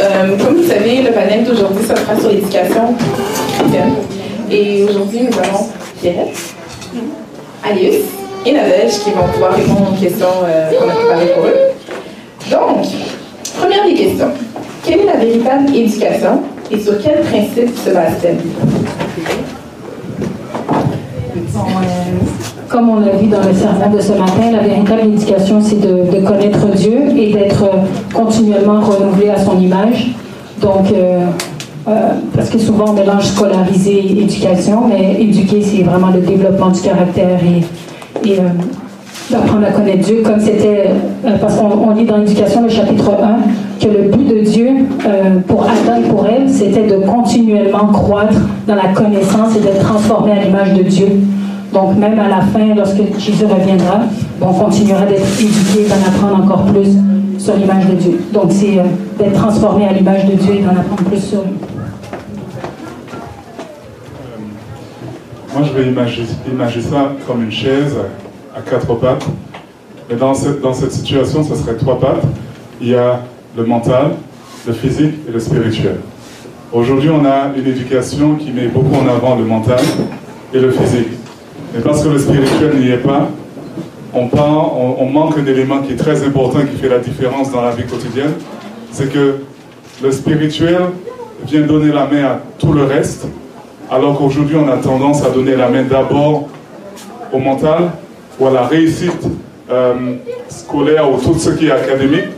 Euh, comme vous savez, le panel d'aujourd'hui se fera sur l'éducation chrétienne. Et aujourd'hui, nous avons Pierrette, Alice et Nadège qui vont pouvoir répondre aux questions euh, qu'on a préparées pour eux. Donc, première des questions. Quelle est la véritable éducation et sur quel principe se base-t-elle? Comme on l'a vu dans le sermon de ce matin, la véritable éducation, c'est de, connaître Dieu et d'être continuellement renouvelé à son image. Donc, euh, euh, parce que souvent on mélange scolariser et éducation, mais éduquer, c'est vraiment le développement du caractère et, et euh, d'apprendre à connaître Dieu, comme c'était, parce qu'on lit dans l'éducation, le chapitre 1, que le but de Dieu pour Adam et pour elle, c'était de continuellement croître dans la connaissance et d'être transformé à l'image de Dieu. Donc, même à la fin, lorsque Jésus reviendra, on continuera d'être éduqué, d'en apprendre encore plus sur l'image de Dieu. Donc, c'est euh, d'être transformé à l'image de Dieu et d'en apprendre plus sur lui. Euh, moi, je vais imaginer, ça comme une chaise à quatre pattes. Mais dans cette, dans cette situation, ce serait trois pattes. Il y a le mental, le physique et le spirituel. Aujourd'hui, on a une éducation qui met beaucoup en avant le mental et le physique. Mais parce que le spirituel n'y est pas, on, on, manque d'élément qui est très important, qui fait la différence dans la vie quotidienne. C'est que le spirituel vient donner la main à tout le reste, alors qu'aujourd'hui on a tendance à donner la main d'abord au mental ou à la réussite euh, scolaire ou tout ce qui est académique,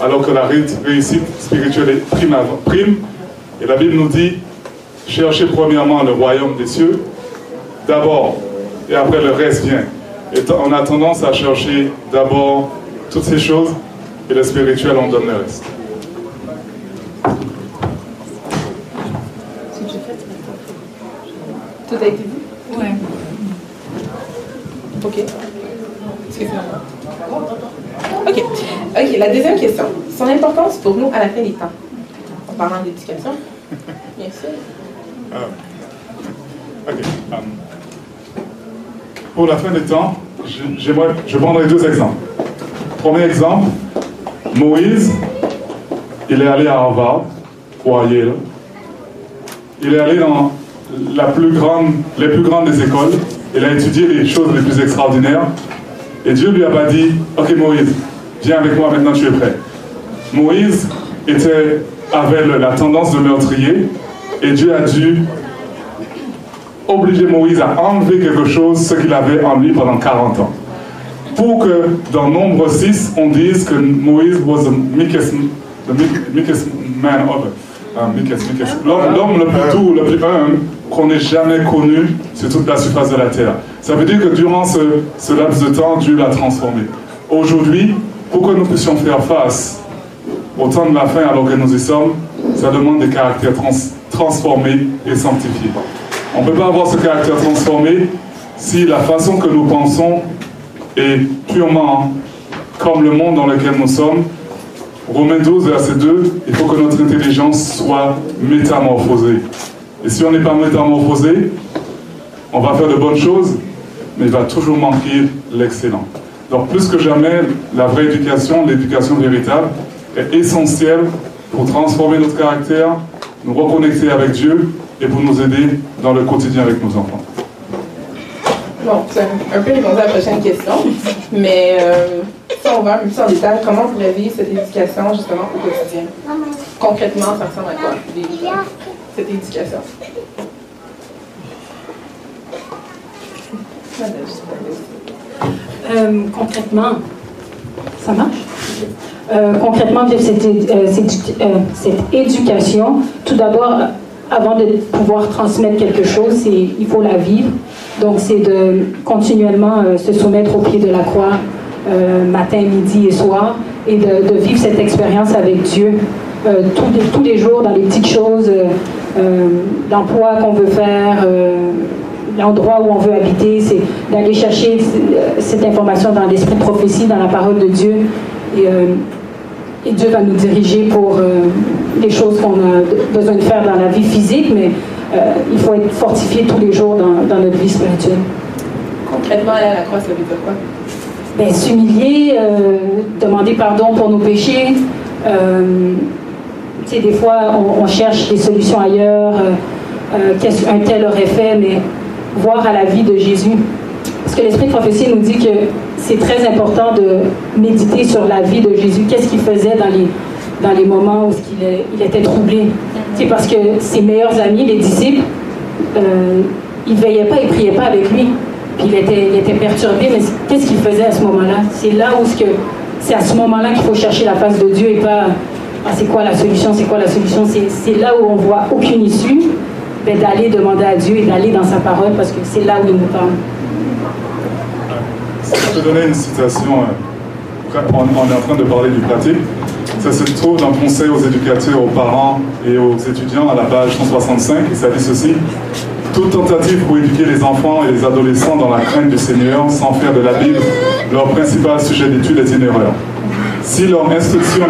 alors que la réussite spirituelle est prime, prime. Et la Bible nous dit, cherchez premièrement le royaume des cieux, d'abord et après le reste vient. Et on a tendance à chercher d'abord toutes ces choses et le spirituel, on donne le reste. Tout a été dit? Oui. Ok. Ok. Ok, la deuxième question. Son importance pour nous à la fin des temps. En parlant d'éducation. Bien sûr. Ah. Ok. Um, pour la fin des temps, je prendrai deux exemples. Premier exemple, Moïse, il est allé à Harvard ou à Yale. Il est allé dans la plus grande, les plus grandes des écoles. Il a étudié les choses les plus extraordinaires. Et Dieu lui a pas dit, OK Moïse, viens avec moi maintenant, tu es prêt. Moïse était, avait la tendance de meurtrier et Dieu a dû obliger Moïse à enlever quelque chose, ce qu'il avait en lui pendant 40 ans. Pour que dans Nombre 6, on dise que Moïse was the meekest, man of uh, L'homme le plus doux, le plus humble qu'on ait jamais connu sur toute la surface de la terre. Ça veut dire que durant ce, laps de temps, Dieu l'a transformé. Aujourd'hui, pour que nous puissions faire face au temps de la fin alors que nous y sommes, ça demande des caractères transformés et sanctifiés. On ne peut pas avoir ce caractère transformé si la façon que nous pensons est purement comme le monde dans lequel nous sommes. Romains 12, verset 2, il faut que notre intelligence soit métamorphosée. Et si on n'est pas métamorphosé, on va faire de bonnes choses, mais il va toujours manquer l'excellent. Donc plus que jamais, la vraie éducation, l'éducation véritable, est essentielle pour transformer notre caractère, nous reconnecter avec Dieu et pour nous aider dans le quotidien avec nos enfants. Bon, c'est un peu répondu à la prochaine question, mais euh, si on va un peu plus en détail, comment vous vivez cette éducation justement au quotidien? Concrètement, ça ressemble à quoi, cette éducation? Euh, concrètement, ça marche? Euh, concrètement, cette, cette éducation, tout d'abord, avant de pouvoir transmettre quelque chose, il faut la vivre. Donc, c'est de continuellement euh, se soumettre au pied de la croix euh, matin, midi et soir et de, vivre cette expérience avec Dieu euh, tous, les, jours dans les petites choses, l'emploi qu'on veut faire, l'endroit où on veut habiter, c'est d'aller chercher cette information dans l'esprit de prophétie, dans la parole de Dieu. Et, Dieu va nous diriger pour les choses qu'on a besoin de faire dans la vie physique, mais euh, il faut être fortifié tous les jours dans, dans, notre vie spirituelle. Concrètement, aller à la croix, ça veut dire quoi? Ben, s'humilier, euh, demander pardon pour nos péchés, sais, des fois, on, cherche des solutions ailleurs, qu'est-ce qu'un tel aurait fait, mais voir à la vie de Jésus. Parce que l'Esprit de prophétie nous dit que c'est très important de méditer sur la vie de Jésus. Qu'est-ce qu'il faisait dans les, dans les moments où il, était troublé. C'est parce que ses meilleurs amis, les disciples, euh, ils ne veillaient pas, ils ne priaient pas avec lui. Puis il était, il était perturbé, mais qu'est-ce qu'il faisait à ce moment-là? C'est là où c'est à ce moment-là qu'il faut chercher la face de Dieu et pas ah, c'est quoi la solution, c'est quoi la solution? C'est là où on voit aucune issue, mais d'aller demander à Dieu et d'aller dans sa parole parce que c'est là où il nous parle. Je peux donner une citation. Euh, on, est en train de parler du pratique. Ça se trouve dans le Conseil aux éducateurs, aux parents et aux étudiants à la page 165 et ça ceci. Toute tentative pour éduquer les enfants et les adolescents dans la crainte du Seigneur sans faire de la Bible leur principal sujet d'étude est une erreur. Si leur instruction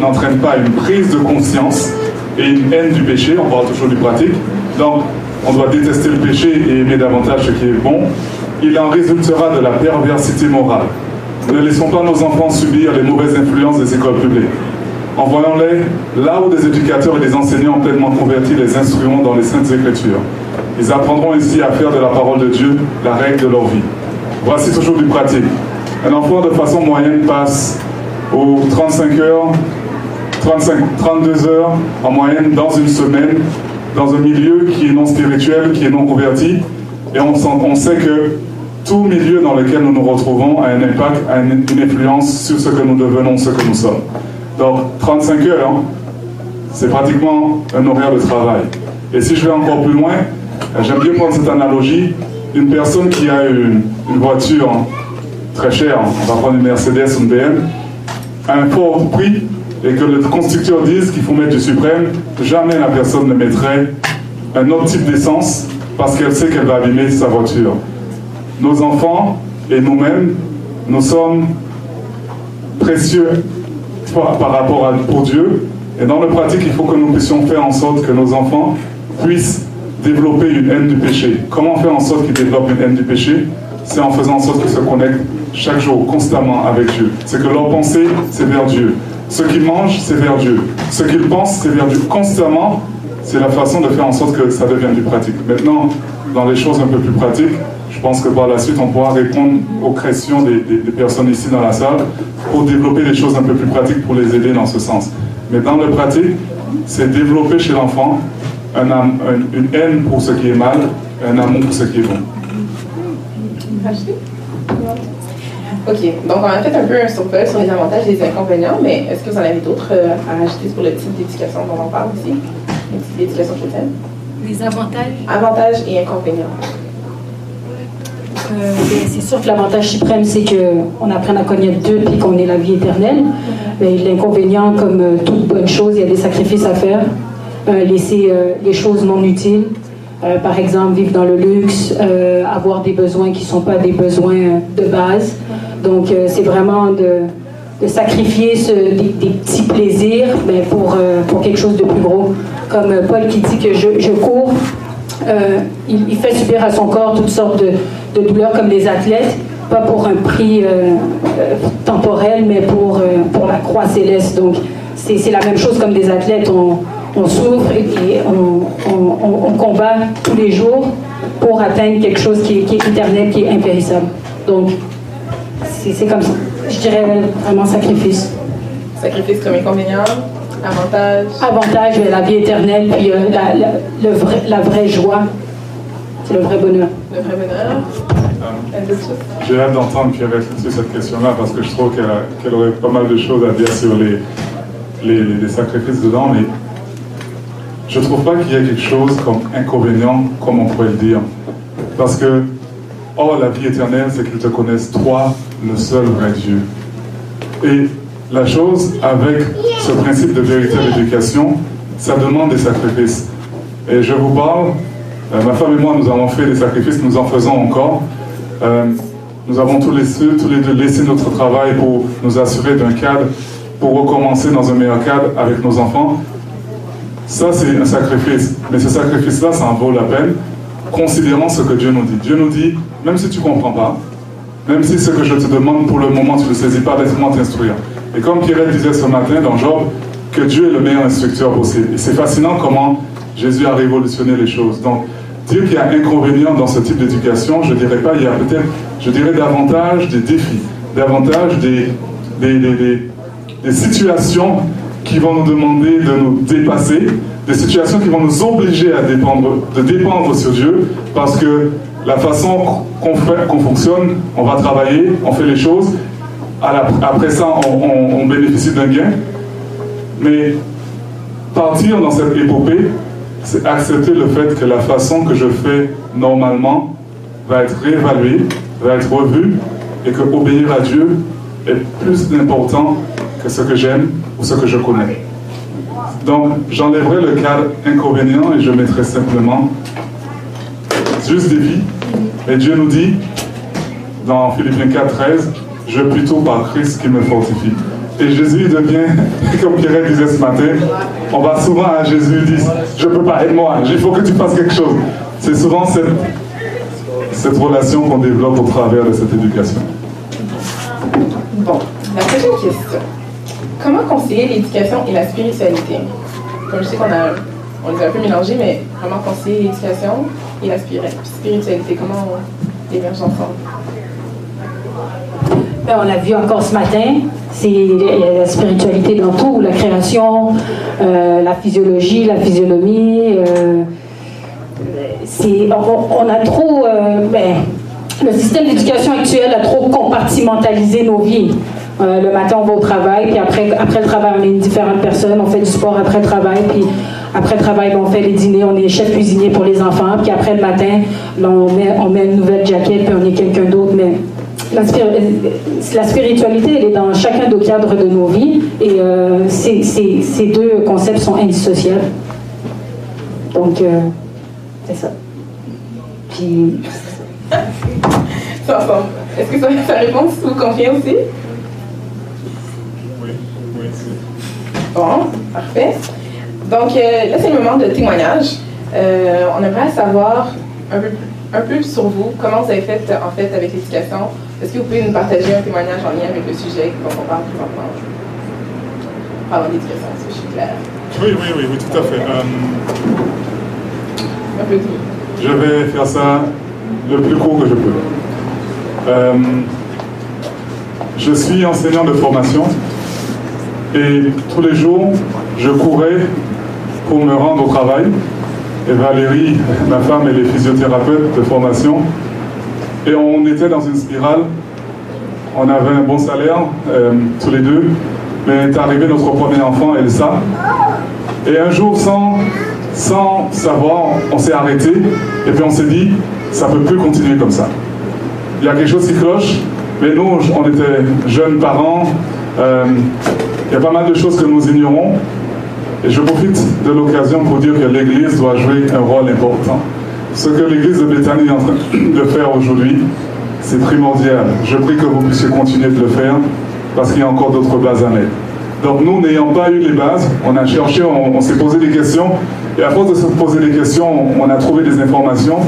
n'entraîne pas une prise de conscience et une haine du péché, on parle toujours du pratique, donc on doit détester le péché et aimer davantage ce qui est bon, il en résultera de la perversité morale. Ne laissons pas nos enfants subir les mauvaises influences des écoles publiques. Envoyons-les là où des éducateurs et des enseignants pleinement convertis les instruiront dans les Saintes Écritures. Ils apprendront ici à faire de la parole de Dieu la règle de leur vie. Voici toujours du pratique. Un enfant de façon moyenne passe aux 35 heures, 35, 32 heures en moyenne dans une semaine, dans un milieu qui est non spirituel, qui est non converti. Et on sait que tout milieu dans lequel nous nous retrouvons a un impact, a une, influence sur ce que nous devenons, ce que nous sommes. Donc 35 heures, hein, c'est pratiquement un horaire de travail. Et si je vais encore plus loin, j'aime bien prendre cette analogie. Une personne qui a une, voiture très chère, on va prendre une Mercedes ou une BM, à un fort prix, et que le constructeur dise qu'il faut mettre du suprême, jamais la personne ne mettrait un autre type d'essence parce qu'elle sait qu'elle va abîmer sa voiture nos enfants et nous-mêmes, nous sommes précieux par rapport à, pour Dieu. Et dans le pratique, il faut que nous puissions faire en sorte que nos enfants puissent développer une haine du péché. Comment faire en sorte qu'ils développent une haine du péché? C'est en faisant en sorte qu'ils se connectent chaque jour, constamment avec Dieu. C'est que leur pensée, c'est vers Dieu. Ce qu'ils mangent, c'est vers Dieu. Ce qu'ils pensent, c'est vers Dieu. Constamment, c'est la façon de faire en sorte que ça devienne du pratique. Maintenant, dans les choses un peu plus pratiques, je pense que par la suite, on pourra répondre aux questions des, personnes ici dans la salle pour développer des choses un peu plus pratiques pour les aider dans ce sens. Mais dans le pratique, c'est développer chez l'enfant une haine pour ce qui est mal, un amour pour ce qui est bon. Ok, donc on a fait un peu un survol sur les avantages et les inconvénients, mais est-ce que vous en avez d'autres euh, à rajouter pour le type d'éducation dont on parle ici L'éducation chrétienne? Les avantages Avantages et inconvénients. Euh, c'est sûr que l'avantage suprême, c'est qu'on apprenne à connaître Dieu puis qu'on ait la vie éternelle. Mais l'inconvénient, comme euh, toute bonne chose, il y a des sacrifices à faire. Euh, laisser les choses non utiles. par exemple, vivre dans le luxe, avoir des besoins qui ne sont pas des besoins de base. Donc, c'est vraiment de, sacrifier des, petits plaisirs mais pour, quelque chose de plus gros. Comme Paul qui dit que je, cours euh, il, fait subir à son corps toutes sortes de, douleurs comme les athlètes, pas pour un prix euh, euh, temporel, mais pour, pour la croix céleste. Donc c'est la même chose comme des athlètes, on, souffre et on, combat tous les jours pour atteindre quelque chose qui, qui est éternel, qui est impérissable. Donc c'est comme ça. Je dirais vraiment sacrifice. Sacrifice comme inconvénient Avantage? Avantage, la vie éternelle, puis euh, la, la, le vrai, la vraie joie. C'est le vrai bonheur. Le vrai bonheur. J'ai hâte d'entendre qui réfléchi cette question-là parce que je trouve qu'elle aurait pas mal de choses à dire sur les sacrifices dedans, mais je ne trouve pas qu'il y ait quelque chose comme inconvénient, comme on pourrait le dire. Parce que, oh, la vie éternelle, c'est qu'ils te connaissent, toi, le seul vrai Dieu. Et la chose avec ce principe de véritable éducation, ça demande des sacrifices. Et je vous parle, euh, ma femme et moi, nous avons fait des sacrifices, nous en faisons encore. Euh, nous avons tous les, deux laissé notre travail pour nous assurer d'un cadre, pour recommencer dans un meilleur cadre avec nos enfants. Ça, c'est un sacrifice. Mais ce sacrifice-là, ça en vaut la peine, considérant ce que Dieu nous dit. Dieu nous dit, même si tu ne comprends pas, même si ce que je te demande pour le moment, tu ne le saisis pas, laisse-moi t'instruire. Et comme Pierre disait ce matin dans Job, que Dieu est le meilleur instructeur possible. Et c'est fascinant comment Jésus a révolutionné les choses. Donc, dire qu'il y a inconvénient dans ce type d'éducation, je dirais pas, il y a peut-être, je dirais davantage des défis, davantage des, des, des, des, situations qui vont nous demander de nous dépasser, des situations qui vont nous obliger à dépendre, de dépendre sur Dieu, parce que la façon qu'on fait, qu'on fonctionne, on va travailler, on fait les choses, après ça, on bénéficie d'un gain. Mais partir dans cette épopée, c'est accepter le fait que la façon que je fais normalement va être réévaluée, va être revue, et que obéir à Dieu est plus important que ce que j'aime ou ce que je connais. Donc, j'enlèverai le cadre inconvénient et je mettrai simplement juste des vies. Et Dieu nous dit, dans Philippiens 4, 13, je plutôt par Christ qui me fortifie. Et Jésus devient, comme Pierre disait ce matin, on va souvent à Jésus dire Je ne peux pas, aide-moi, il faut que tu fasses quelque chose. C'est souvent cette, cette relation qu'on développe au travers de cette éducation. Bon, la prochaine question. Comment concilier l'éducation et la spiritualité? Comme je sais qu'on a, on les a un peu mélangés, mais comment concilier l'éducation et la spiritualité? Comment on mélange ensemble? On l'a vu encore ce matin, c'est la spiritualité dans tout, la création, euh, la physiologie, la physionomie. Euh, on, a trop, euh, ben, le système d'éducation actuel a trop compartimentalisé nos vies. le matin, on va au travail, puis après, le travail, on est une différente personne, on fait du sport après le travail, puis après le travail, ben, on fait les dîners, on est chef cuisinier pour les enfants, puis après le matin, on, met, on met une nouvelle jaquette, puis on est quelqu'un d'autre, mais la, spiritualité, elle est dans chacun des cadres de nos vies et euh, ces, deux concepts sont indissociables. Donc, euh, c'est ça. Puis. Est-ce que ça, ça répond? Si vous confiez aussi? Oui, oui, Bon, parfait. Donc, euh, là, c'est le moment de témoignage. on aimerait savoir un peu, un peu sur vous, comment vous avez fait en fait avec l'éducation, est-ce que vous pouvez nous partager un témoignage en lien avec le sujet dont on parle présentement? Parlons d'éducation, si je suis claire. Oui, oui, oui, oui, tout à fait. Euh, un peu. Je vais faire ça le plus court que je peux. Euh, je suis enseignant de formation et tous les jours, je courais pour me rendre au travail. Et Valérie, ma femme, elle est physiothérapeute de formation. Et on était dans une spirale. On avait un bon salaire, euh, tous les deux. Mais est arrivé notre premier enfant, Elsa. Et un jour, sans, sans savoir, on s'est arrêté. Et puis on s'est dit, ça ne peut plus continuer comme ça. Il y a quelque chose qui cloche. Mais nous, on était jeunes parents. Euh, il y a pas mal de choses que nous ignorons. Et je profite de l'occasion pour dire que l'Église doit jouer un rôle important. Ce que l'Église de Bethany est en train de faire aujourd'hui, c'est primordial. Je prie que vous puissiez continuer de le faire parce qu'il y a encore d'autres bases à mettre. Donc nous, n'ayant pas eu les bases, on a cherché, on, s'est posé des questions, et à force de se poser des questions, on, a trouvé des informations,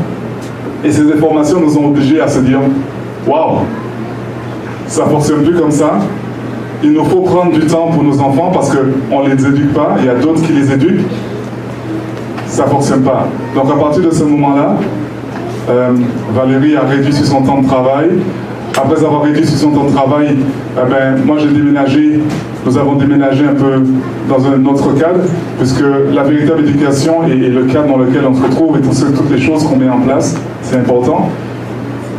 et ces informations nous ont obligés à se dire, waouh, ça ne fonctionne plus comme ça, il nous faut prendre du temps pour nos enfants parce qu'on ne les éduque pas, il y a d'autres qui les éduquent, ça ne fonctionne pas. Donc à partir de ce moment-là, euh, Valérie a réduit sur son temps de travail. Après avoir réduit sur son temps de travail, eh ben, moi j'ai déménagé, nous avons déménagé un peu dans un autre cadre, puisque la véritable éducation et, le cadre dans lequel on se retrouve et toutes les choses qu'on met en place, c'est important.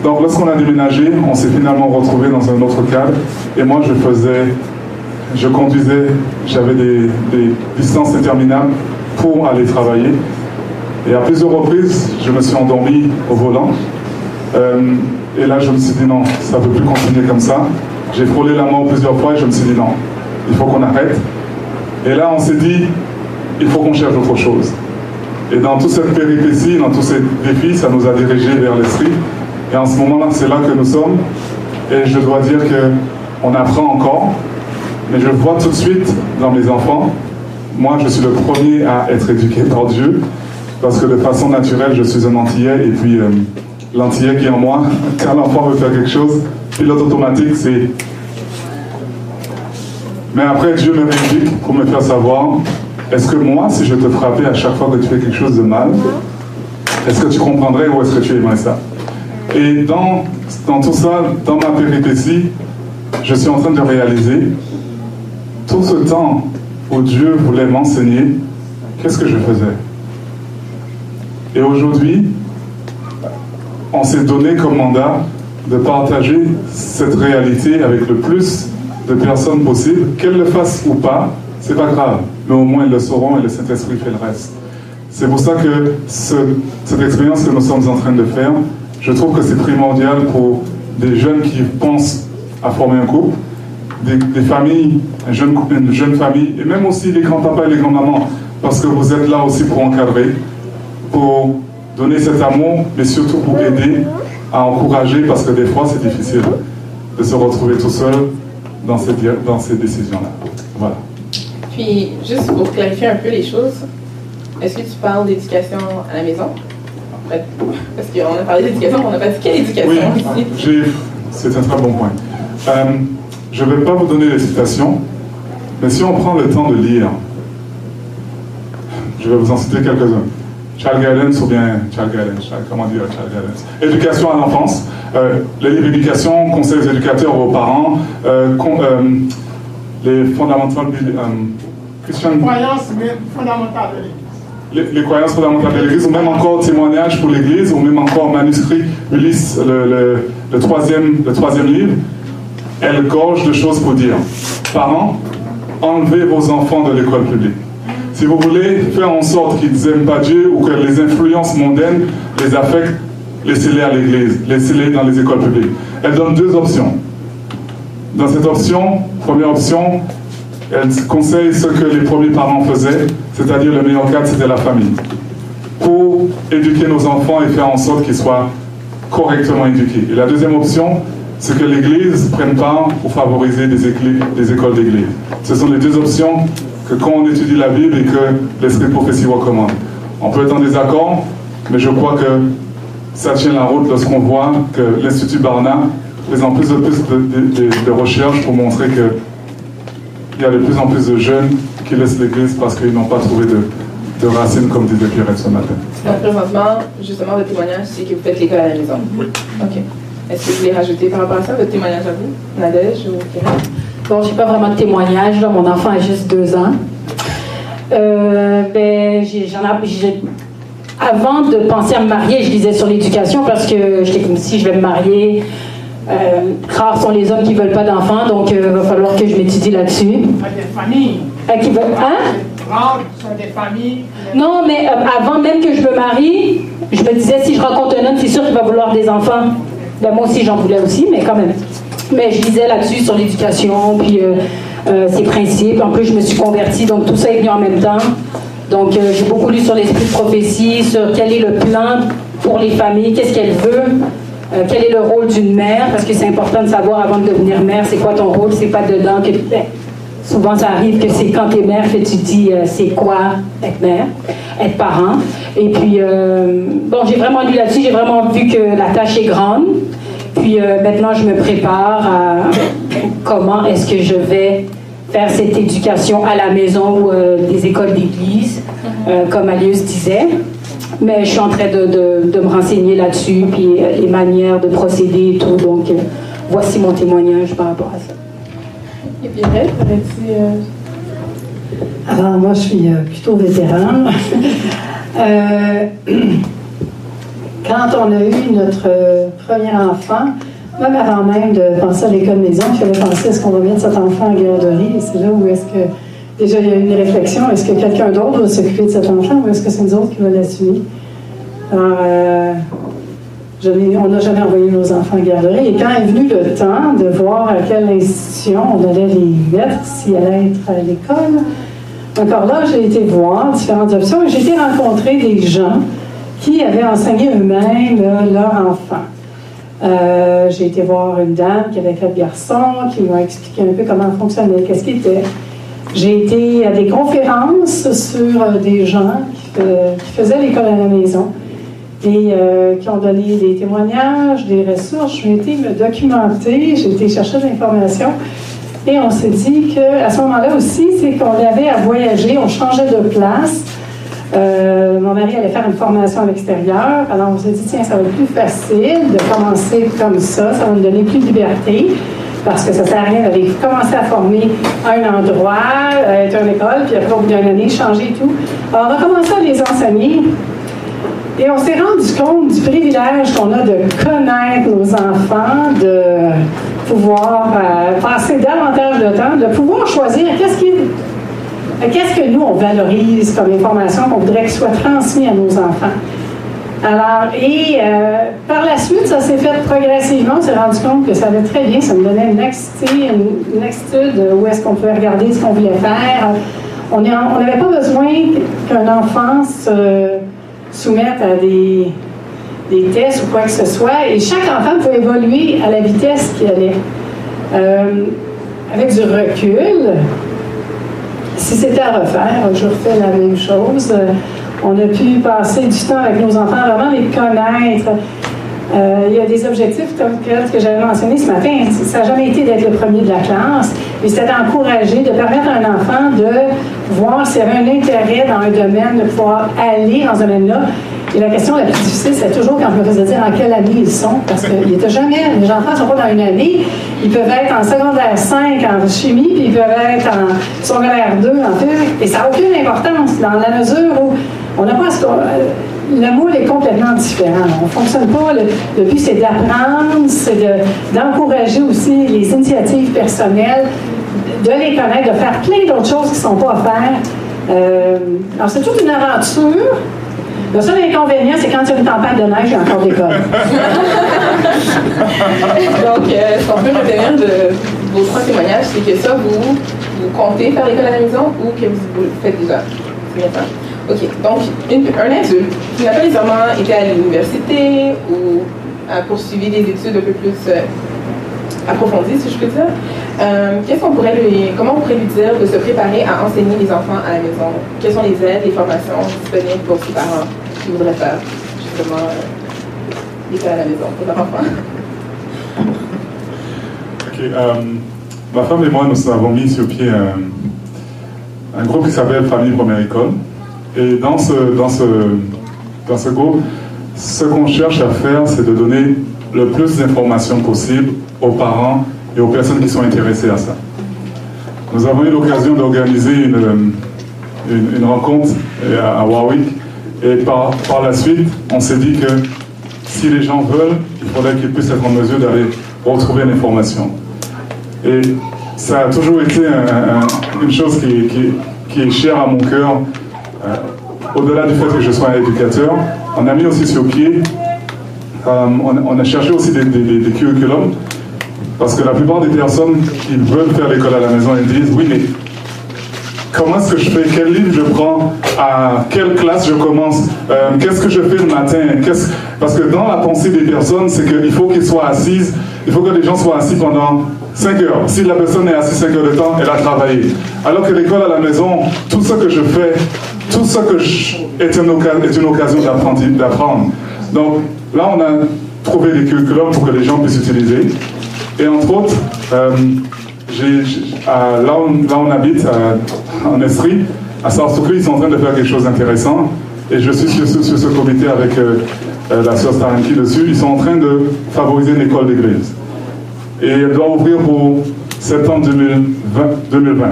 Donc lorsqu'on a déménagé, on s'est finalement retrouvé dans un autre cadre, et moi je faisais, je conduisais, j'avais des distances interminables pour aller travailler. Et à plusieurs reprises, je me suis endormi au volant. Euh, et là, je me suis dit non, ça ne peut plus continuer comme ça. J'ai frôlé la mort plusieurs fois et je me suis dit non, il faut qu'on arrête. Et là, on s'est dit, il faut qu'on cherche autre chose. Et dans toute cette péripétie, dans tous ces défis, ça nous a dirigés vers l'esprit. Et en ce moment-là, c'est là que nous sommes. Et je dois dire qu'on apprend encore. Mais je vois tout de suite dans mes enfants moi, je suis le premier à être éduqué par Dieu, parce que de façon naturelle, je suis un antillais, et puis euh, l'antillais qui est en moi, quand l'enfant veut faire quelque chose, pilote automatique, c'est Mais après, Dieu me réinvite pour me faire savoir, est-ce que moi, si je te frappais à chaque fois que tu fais quelque chose de mal, est-ce que tu comprendrais ou est-ce que tu aimerais ça? Et dans, dans tout ça, dans ma péripétie, je suis en train de réaliser tout ce temps où Dieu voulait m'enseigner, qu'est-ce que je faisais? Et aujourd'hui, on s'est donné comme mandat de partager cette réalité avec le plus de personnes possible, qu'elles le fassent ou pas, c'est pas grave, mais au moins elles le sauront et le Saint-Esprit fait le reste. C'est pour ça que cette expérience que nous sommes en train de faire, je trouve que c'est primordial pour des jeunes qui pensent à former un couple, des, familles, une jeune, une jeune famille, et même aussi les grands-papas et les grands-mamans, parce que vous êtes là aussi pour encadrer, pour donner cet amour, mais surtout pour aider à encourager, parce que des fois c'est difficile de se retrouver tout seul dans ces, dans ces décisions-là. Voilà. Puis, juste pour clarifier un peu les choses, est-ce que tu parles d'éducation à la maison? Parce qu'on a parlé d'éducation, on n'a pas dit quelle éducation oui, c'est un très bon point. Euh, je ne vais pas vous donner les citations, mais si on prend le temps de lire, je vais vous en citer quelques-uns. Charles Guidance ou bien Charles Guidance, comment dire Charles Éducation à l'enfance, euh, les livres d'éducation, conseils éducateurs aux parents, euh, euh, les fondamentales Christian... croyances fondamentales de l'Église. Les, croyances fondamentales de l'Église, ou même encore témoignages pour l'Église, ou même encore manuscrit Ulysse, le, le, troisième, le troisième livre, elle gorge de choses pour dire. Parents, enlevez vos enfants de l'école publique. Si vous voulez faire en sorte qu'ils n'aiment pas Dieu ou que les influences mondaines les affectent, laissez-les à l'église, laissez-les dans les écoles publiques. Elle donne deux options. Dans cette option, première option, elle conseille ce que les premiers parents faisaient, c'est-à-dire le meilleur cadre, c'était la famille. Pour éduquer nos enfants et faire en sorte qu'ils soient correctement éduqués. Et la deuxième option, c'est que l'Église prenne part pour favoriser des, des écoles d'Église. Ce sont les deux options que quand on étudie la Bible et que l'Esprit de prophétie recommande. On peut être en désaccord, mais je crois que ça tient la route lorsqu'on voit que l'Institut Barna présente plus en plus de, recherches pour montrer qu'il y a de plus en plus de jeunes qui laissent l'Église parce qu'ils n'ont pas trouvé de, racines, comme disait Pierrette ce matin. Donc, présentement, justement, votre témoignage, c'est que vous faites l'école à la maison. Oui. OK. Est-ce que vous voulez rajouter par rapport à ça, votre témoignage à vous, Nadège ou Pierrette Bon, j'ai pas vraiment de témoignage, mon enfant a juste deux ans. Euh, ben, avant de penser à me marier, je disais sur l'éducation parce que j'étais comme si je vais me marier. Euh, rares sont les hommes qui veulent pas d'enfants, donc il euh, va falloir que je m'étudie là-dessus. Des familles. qui veulent, hein? Rares sont des familles. Non, mais avant même que je me marie, je me disais si je rencontre un homme, c'est sûr qu'il va vouloir des enfants. Ben, moi aussi, j'en voulais aussi, mais quand même. Mais je lisais là-dessus sur l'éducation, puis euh, euh, ses principes. En plus, je me suis convertie, donc tout ça est venu en même temps. Donc, euh, j'ai beaucoup lu sur l'esprit de prophétie, sur quel est le plan pour les familles, qu'est-ce qu'elle veut, quel est le rôle d'une mère, parce que c'est important de savoir avant de devenir mère, c'est quoi ton rôle, c'est pas dedans que. Ben, souvent, ça arrive que c'est quand tu es mère que tu dis c'est quoi être mère, être parent. Et puis, bon, j'ai vraiment lu là-dessus, j'ai vraiment vu que la tâche est grande. Puis euh, maintenant, je me prépare à comment est-ce que je vais faire cette éducation à la maison ou euh, des écoles d'église, euh, comme Alius disait. Mais je suis en train de, de, me renseigner là-dessus, puis les manières de procéder et tout. Donc, voici mon témoignage par rapport à ça. Et puis, Alors, moi, je suis plutôt vétéran. quand on a eu notre euh, premier enfant, même avant même de penser à l'école maison, je avais pensé est-ce qu'on va mettre cet enfant en garderie C'est là où est-ce que. Déjà, il y a une réflexion est-ce que quelqu'un d'autre va s'occuper de cet enfant ou est-ce que c'est nous autres qui va l'assumer? Alors, euh, on n'a jamais envoyé nos enfants en garderie. Et quand est venu le temps de voir à quelle institution on allait les mettre, s'ils allaient être à l'école, encore là, j'ai été voir différentes options et j'ai été rencontrer des gens qui avaient enseigné eux-mêmes leur enfant. Euh, j'ai été voir une dame qui avait fait garçon, qui m'a expliqué un peu comment fonctionnait, qu'est-ce qu'il était. J'ai été à des conférences sur euh, des gens qui, faisaient l'école à la maison et euh, qui ont donné des témoignages, des ressources. J'ai été me documenter, j'ai été chercher des informations. Et on s'est dit qu'à ce moment-là aussi, c'est qu'on avait à voyager, on changeait de place. Euh, mon mari allait faire une formation à l'extérieur. Alors on s'est dit, tiens, ça va être plus facile de commencer comme ça, ça va nous donner plus de liberté parce que ça sert à rien d'aller commencer à former un endroit, être une école, puis après, au bout d'une année, changer tout. Alors, on a commencé à les enseigner. Et on s'est rendu compte du privilège qu'on a de connaître nos enfants, de pouvoir euh, passer davantage de temps, de pouvoir choisir qu'est-ce qui Qu'est-ce que nous, on valorise comme information qu'on voudrait que soit transmis à nos enfants? Alors, et euh, par la suite, ça s'est fait progressivement. On s'est rendu compte que ça allait très bien. Ça me donnait une laxitude où est-ce qu'on pouvait regarder ce qu'on voulait faire. On n'avait pas besoin qu'un enfant se soumette à des, des, tests ou quoi que ce soit. Et chaque enfant pouvait évoluer à la vitesse qu'il allait. Euh, avec du recul, si c'était à refaire, je refais la même chose. On a pu passer du temps avec nos enfants, vraiment les connaître. Euh, il y a des objectifs comme que j'avais mentionné ce matin. Ça n'a jamais été d'être le premier de la classe, mais c'était d'encourager, de permettre à un enfant de voir s'il avait un intérêt dans un domaine, de pouvoir aller dans ce domaine-là. Et la question la plus difficile, c'est toujours quand je me faisais dire en quelle année ils sont, parce qu'ils n'étaient jamais, les enfants ne sont pas dans une année, ils peuvent être en secondaire 5 en chimie, puis ils peuvent être en secondaire 2 en physique, et ça n'a aucune importance dans la mesure où on n'a pas le moule est complètement différent. On ne fonctionne pas. Le, but, c'est d'apprendre, c'est d'encourager aussi les initiatives personnelles, de les connaître, de faire plein d'autres choses qui ne sont pas à faire. Euh, alors, c'est toute une aventure. Le seul inconvénient, c'est quand il y a une tempête de neige, a encore des codes. Donc, euh, ce qu'on peut retenir de vos trois témoignages, c'est que ça, vous, vous comptez faire l'école à la maison ou que vous, faites déjà? OK. Donc, un adulte qui n'a pas nécessairement été à l'université ou a poursuivi des études un peu plus euh, approfondies, si je peux dire, euh, qu'est-ce qu'on pourrait lui, comment on pourrait lui dire de se préparer à enseigner les enfants à la maison? Quelles sont les aides, les formations disponibles pour ses parents qui voudraient faire justement euh, l'école à la maison pour leurs enfants? OK. ma femme et moi, nous avons mis sur pied un, un groupe qui s'appelle Famille Première École. Et dans ce, dans ce, dans ce groupe, ce qu'on cherche à faire, c'est de donner le plus d'informations possible aux parents et aux personnes qui sont intéressées à ça. Nous avons eu l'occasion d'organiser une, une, rencontre à, Warwick et par, par la suite, on s'est dit que si les gens veulent, il faudrait qu'ils puissent être en mesure d'aller retrouver l'information. Et ça a toujours été une chose qui, qui, qui, est chère à mon cœur, euh, au-delà du fait que je sois un éducateur, on a mis aussi sur pied, euh, on, a cherché aussi des, des, curriculums, parce que la plupart des personnes qui veulent faire l'école à la maison, elles disent, oui, mais comment est-ce que je fais? Quel livre je prends? À quelle classe je commence? Euh, Qu'est-ce que je fais le matin? Parce que dans la pensée des personnes, c'est qu'il faut qu'ils soient assises, il faut que les gens soient assis pendant 5 heures. Si la personne est assise 5 heures de temps, elle a travaillé. Alors que l'école à la maison, tout ce que je fais, tout ce que je, est, une est une occasion d'apprendre. Donc là, on a trouvé des curriculums pour que les gens puissent utiliser. Et entre autres, euh, là, on, on, habite en Estrie, à Sarsoukri, ils sont en train de faire quelque chose d'intéressant. Et je suis sur, ce comité avec euh, euh, la sœur Starenki dessus. Ils sont en train de favoriser une école d'église. Et elle doit ouvrir pour septembre 2020.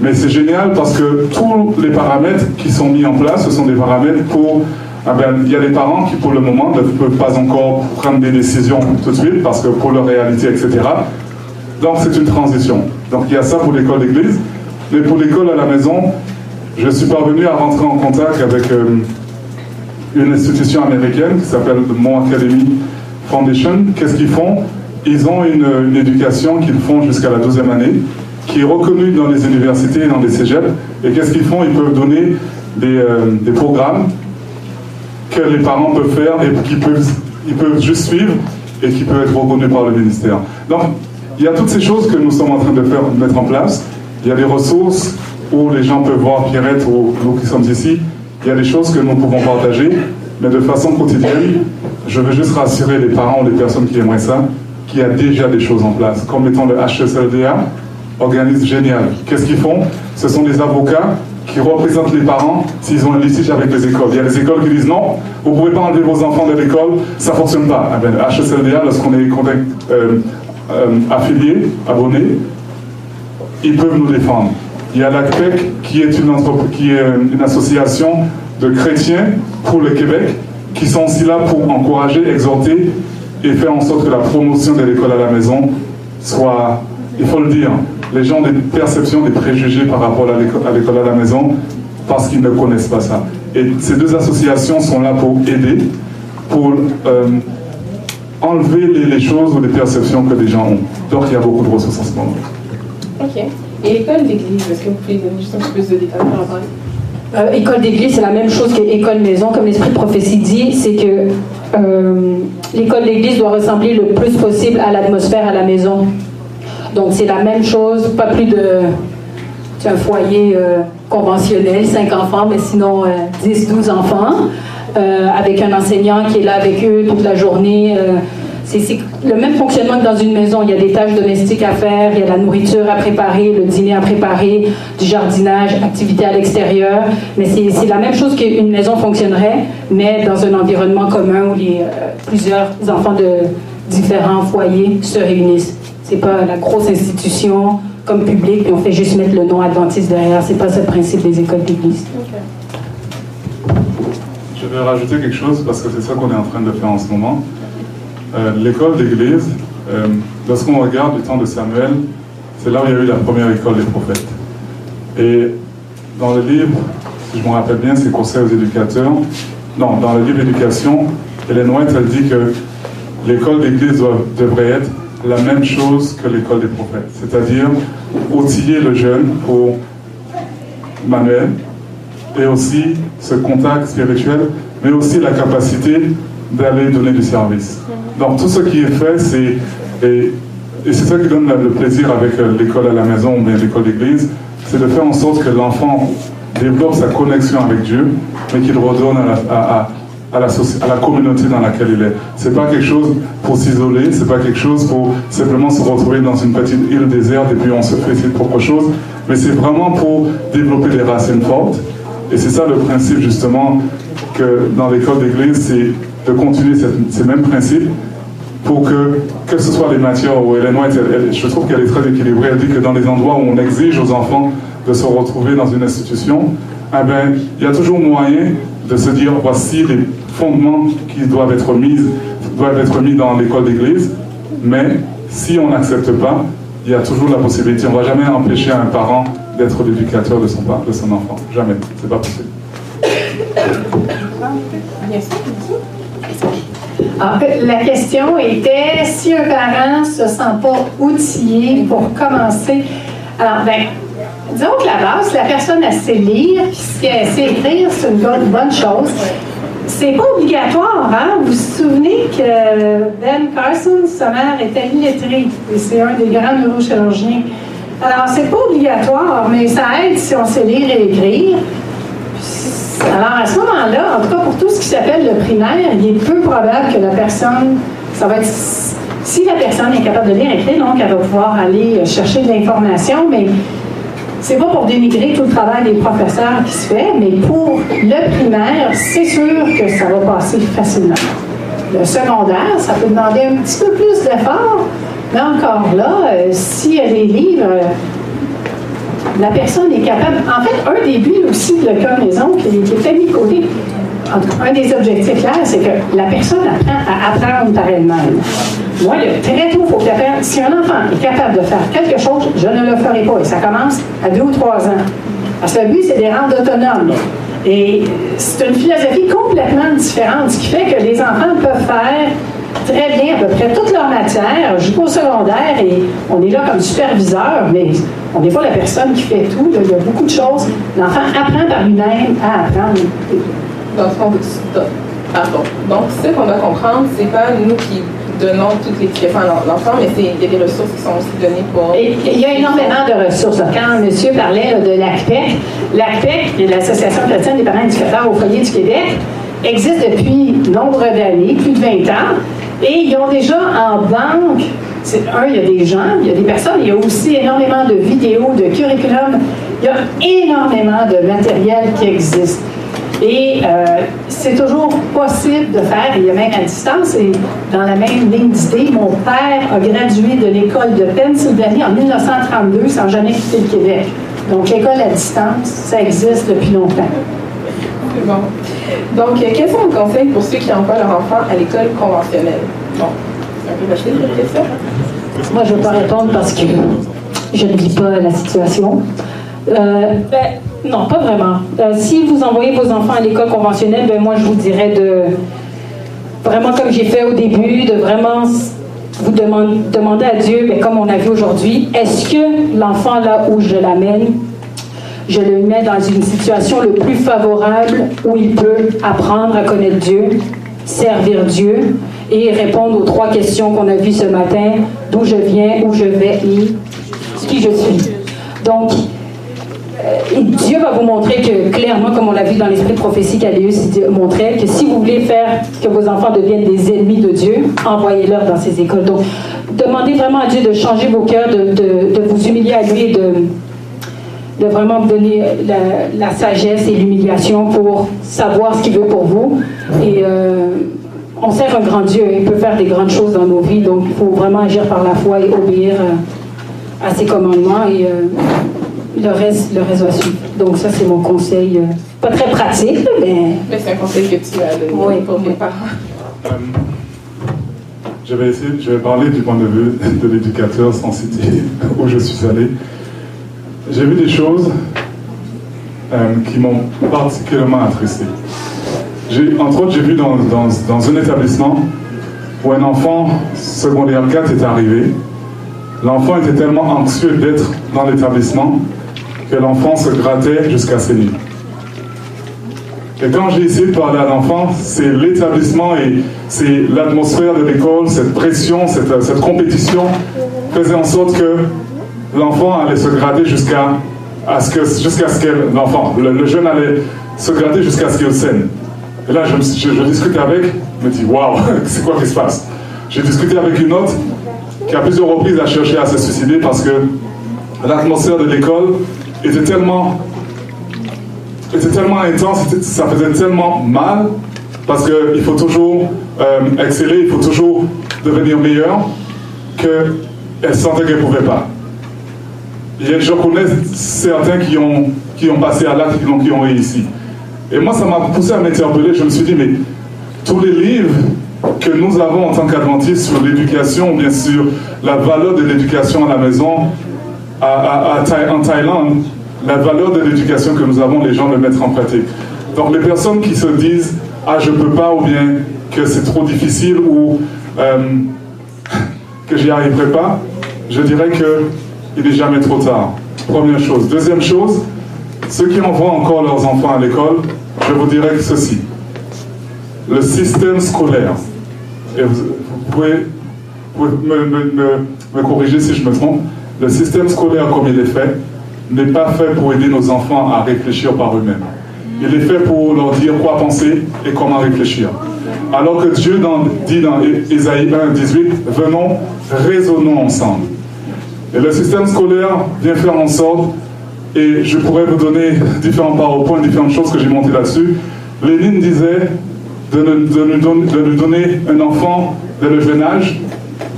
Mais c'est génial parce que tous les paramètres qui sont mis en place, ce sont des paramètres pour... Ah ben, il y a des parents qui, pour le moment, ne peuvent pas encore prendre des décisions tout de suite parce que pour leur réalité, etc. Donc c'est une transition. Donc il y a ça pour l'école d'église. Mais pour l'école à la maison, je suis parvenu à rentrer en contact avec euh, une institution américaine qui s'appelle Mon Academy Foundation. Qu'est-ce qu'ils font? Ils ont une, éducation qu'ils font jusqu'à la 12e année qui est reconnu dans les universités et dans les cégeps. Et qu'est-ce qu'ils font? Ils peuvent donner des, euh, des, programmes que les parents peuvent faire et qui peuvent, ils peuvent juste suivre et qui peuvent être reconnus par le ministère. Donc, il y a toutes ces choses que nous sommes en train de faire, mettre en place. Il y a des ressources où les gens peuvent voir Pierrette ou nous qui sommes ici. Il y a des choses que nous pouvons partager, mais de façon quotidienne. Je veux juste rassurer les parents ou les personnes qui aimeraient ça qu'il y a déjà des choses en place, comme étant le HSLDA, organisme génial. Qu'est-ce qu'ils font? Ce sont des avocats qui représentent les parents s'ils ont un litige avec les écoles. Il y a des écoles qui disent non, vous ne pouvez pas enlever vos enfants de l'école, ça ne fonctionne pas. Eh bien, HSLDA, lorsqu'on est euh, euh, affilié, abonné, ils peuvent nous défendre. Il y a l'ACPEC qui est est une association de chrétiens pour le Québec qui sont aussi là pour encourager, exhorter et faire en sorte que la promotion de l'école à la maison soit, il faut le dire, les gens ont des perceptions, des préjugés par rapport à l'école à la maison parce qu'ils ne connaissent pas ça. Et ces deux associations sont là pour aider, pour euh, enlever les, choses ou les perceptions que les gens ont. Donc il y a beaucoup de ressources en ce moment. Ok. Et l'école d'église, est-ce que vous pouvez donner juste un peu plus de détails par rapport à euh, école d'église, c'est la même chose qu'école maison. Comme l'esprit de prophétie dit, c'est que euh, l'école d'église doit ressembler le plus possible à l'atmosphère à la maison. Donc c'est la même chose, pas plus de un foyer euh, conventionnel, 5 enfants, mais sinon 10, 12 enfants, avec un enseignant qui est là avec eux toute la journée c'est le même fonctionnement que dans une maison. Il y a des tâches domestiques à faire, il y a la nourriture à préparer, le dîner à préparer, du jardinage, activités à l'extérieur. Mais c'est la même chose qu'une maison fonctionnerait, mais dans un environnement commun où les, euh, plusieurs enfants de différents foyers se réunissent. C'est pas la grosse institution comme public, puis on fait juste mettre le nom adventiste derrière. C'est pas ce principe des écoles d'église. Je vais rajouter quelque chose parce que c'est ça qu'on est en train de faire en ce moment. Euh, l'école d'église, euh, lorsqu'on regarde du temps de Samuel, c'est là où il y a eu la première école des prophètes. Et dans le livre, si je me rappelle bien, c'est Conseil aux éducateurs. Non, dans le livre Éducation, Hélène White, elle dit que l'école d'église devrait être la même chose que l'école des prophètes, c'est-à-dire outiller le jeune pour manuel et aussi ce contact spirituel, mais aussi la capacité d'aller donner du service. Donc tout ce qui est fait, c'est, et, c'est ça qui donne le plaisir avec euh, l'école à la maison ou l'école d'église, c'est de faire en sorte que l'enfant développe sa connexion avec Dieu, mais qu'il redonne à, la, communauté dans laquelle il est. C'est pas quelque chose pour s'isoler, c'est pas quelque chose pour simplement se retrouver dans une petite île déserte et puis on se fait ses propres choses, mais c'est vraiment pour développer des racines fortes. Et c'est ça le principe justement que dans l'école d'église, c'est de continuer ces mêmes principes, pour que, que ce soit les matières où Hélène White, je trouve qu'elle est très équilibrée. Elle dit que dans les endroits où on exige aux enfants de se retrouver dans une institution, eh ben, il y a toujours moyen de se dire voici les fondements qui doivent être mis, doivent être mis dans l'école d'église, mais si on n'accepte pas, il y a toujours la possibilité. On ne va jamais empêcher un parent d'être l'éducateur de son, de son enfant. Jamais. C'est pas possible. Ah, la question était si un parent ne se sent pas outillé pour commencer. Alors, ben, disons que la base, la personne a sait lire, puis si elle sait écrire, c'est une bonne, chose. C'est pas obligatoire, hein? Vous vous souvenez que Ben Carson, sa mère, était illettrée, et c'est un des grands neurochirurgiens. Alors, c'est pas obligatoire, mais ça aide si on sait lire et écrire. Alors, à ce moment-là, en tout cas pour tout ce qui s'appelle le primaire, il est peu probable que la personne, ça va être, si la personne est capable de lire et écrire, donc elle va pouvoir aller chercher de l'information, mais c'est pas pour dénigrer tout le travail des professeurs qui se fait, mais pour le primaire, c'est sûr que ça va passer facilement. Le secondaire, ça peut demander un petit peu plus d'effort, mais encore là, euh, s'il y a des livres, la personne est capable. En fait, un des buts aussi de l'école maison qui, est mis de côté, un des objectifs là, c'est que la personne apprend à apprendre par elle-même. Moi, très tôt, il faut que Si un enfant est capable de faire quelque chose, je ne le ferai pas. Et ça commence à deux ou trois ans. Parce que le but, c'est de les rendre autonomes. Et c'est une philosophie complètement différente, ce qui fait que les enfants peuvent faire très bien à peu près toute leur matière jusqu'au secondaire et on est là comme superviseur, mais on n'est pas la personne qui fait tout. Il y a beaucoup de choses. L'enfant apprend par lui-même à apprendre. pardon. Donc, ce qu'on doit comprendre, c'est pas nous qui donnons toutes les à l'enfant, mais il y a des ressources qui sont aussi données pour. il y a énormément de ressources. Quand monsieur parlait de l'ACPEC, l'ACPEC, l'Association chrétienne des parents éducateurs au foyer du Québec, existe depuis nombre d'années, plus de 20 ans, et ils ont déjà en banque un, il y a des gens, il y a des personnes, il y a aussi énormément de vidéos, de curriculum, il y a énormément de matériel qui existe. Et euh, c'est toujours possible de faire, il y a même à distance, et dans la même ligne d'idée, mon père a gradué de l'école de Pennsylvanie en 1932 sans jamais quitter le Québec. Donc l'école à distance, ça existe depuis longtemps. Bon. Donc, euh, quels sont vos conseils pour ceux qui envoient leur enfant à l'école conventionnelle? Bon, c'est un peu facile cette question. Moi, je ne veux pas répondre parce que je ne vis pas la situation. Euh, ben, non, pas vraiment. Euh, si vous envoyez vos enfants à l'école conventionnelle, ben, moi, je vous dirais de, vraiment comme j'ai fait au début, de vraiment vous demand- demander à Dieu, ben, comme on a vu aujourd'hui, est-ce que l'enfant là où je l'amène, je le mets dans une situation le plus favorable où il peut apprendre à connaître Dieu, servir Dieu et répondre aux trois questions qu'on a vues ce matin, d'où je viens, où je vais et qui je suis. Donc, et Dieu va vous montrer que clairement, comme on l'a vu dans l'esprit de prophétie montrait, que si vous voulez faire que vos enfants deviennent des ennemis de Dieu, envoyez-leur dans ces écoles. Donc, demandez vraiment à Dieu de changer vos cœurs, de, vous humilier à lui de, de vraiment vous donner la, sagesse et l'humiliation pour savoir ce qu'il veut pour vous. Et euh, on sert un grand Dieu, il peut faire des grandes choses dans nos vies, donc il faut vraiment agir par la foi et obéir euh, à ses commandements euh, le reste, le reste va suivre. Donc ça, c'est mon conseil, euh, pas très pratique, mais Mais c'est un conseil que tu as donné Oui, pour tes parents. Euh, je vais essayer, je vais parler du point de vue de l'éducateur sans citer où je suis allé. J'ai vu des choses euh, qui m'ont particulièrement attristé. Entre autres, j'ai vu dans, dans, dans un établissement où un enfant secondaire 4 est arrivé. L'enfant était tellement anxieux d'être dans l'établissement que l'enfant se grattait jusqu'à nuits. Et quand j'ai essayé de parler à l'enfant, c'est l'établissement et c'est l'atmosphère de l'école, cette pression, cette, cette compétition faisait en sorte que l'enfant allait se gratter jusqu'à à ce que jusqu'à ce que l'enfant, le, jeune allait se gratter jusqu'à ce qu'il saigne. Et là, je discute avec, je me dis waouh, c'est quoi qui se passe? J'ai discuté avec une autre qui à plusieurs reprises a cherché à se suicider parce que l'atmosphère de l'école était tellement était tellement intense, ça faisait tellement mal, parce qu'il faut toujours euh, exceller, il faut toujours devenir meilleur, qu'elle sentait qu'elle ne pouvait pas. Je connais certains qui ont, qui ont passé à l'acte, qui qui ont réussi. Et moi, ça m'a poussé à m'interpeller. Je me suis dit, mais tous les livres que nous avons en tant qu'adventistes sur l'éducation, bien sûr, la valeur de l'éducation à la maison, en Thaïlande, la valeur de l'éducation que nous avons, les gens le mettent en pratique. Donc les personnes qui se disent ah je peux pas ou bien que c'est trop difficile ou euh, que j'y arriverai pas, je dirais que il n'est jamais trop tard. Première chose. Deuxième chose, ceux qui envoient encore leurs enfants à l'école, je vous dirais ceci. Le système scolaire, et vous, pouvez, me corriger si je me trompe, le système scolaire comme il est fait n'est pas fait pour aider nos enfants à réfléchir par eux-mêmes. Il est fait pour leur dire quoi penser et comment réfléchir. Alors que Dieu dit dans Ésaïe 1, 18, venons, raisonnons ensemble. Et le système scolaire vient faire en sorte, et je pourrais vous donner différents PowerPoints, différentes choses que j'ai montées là-dessus. Lénine disait de nous, de donner un enfant dès le jeune âge,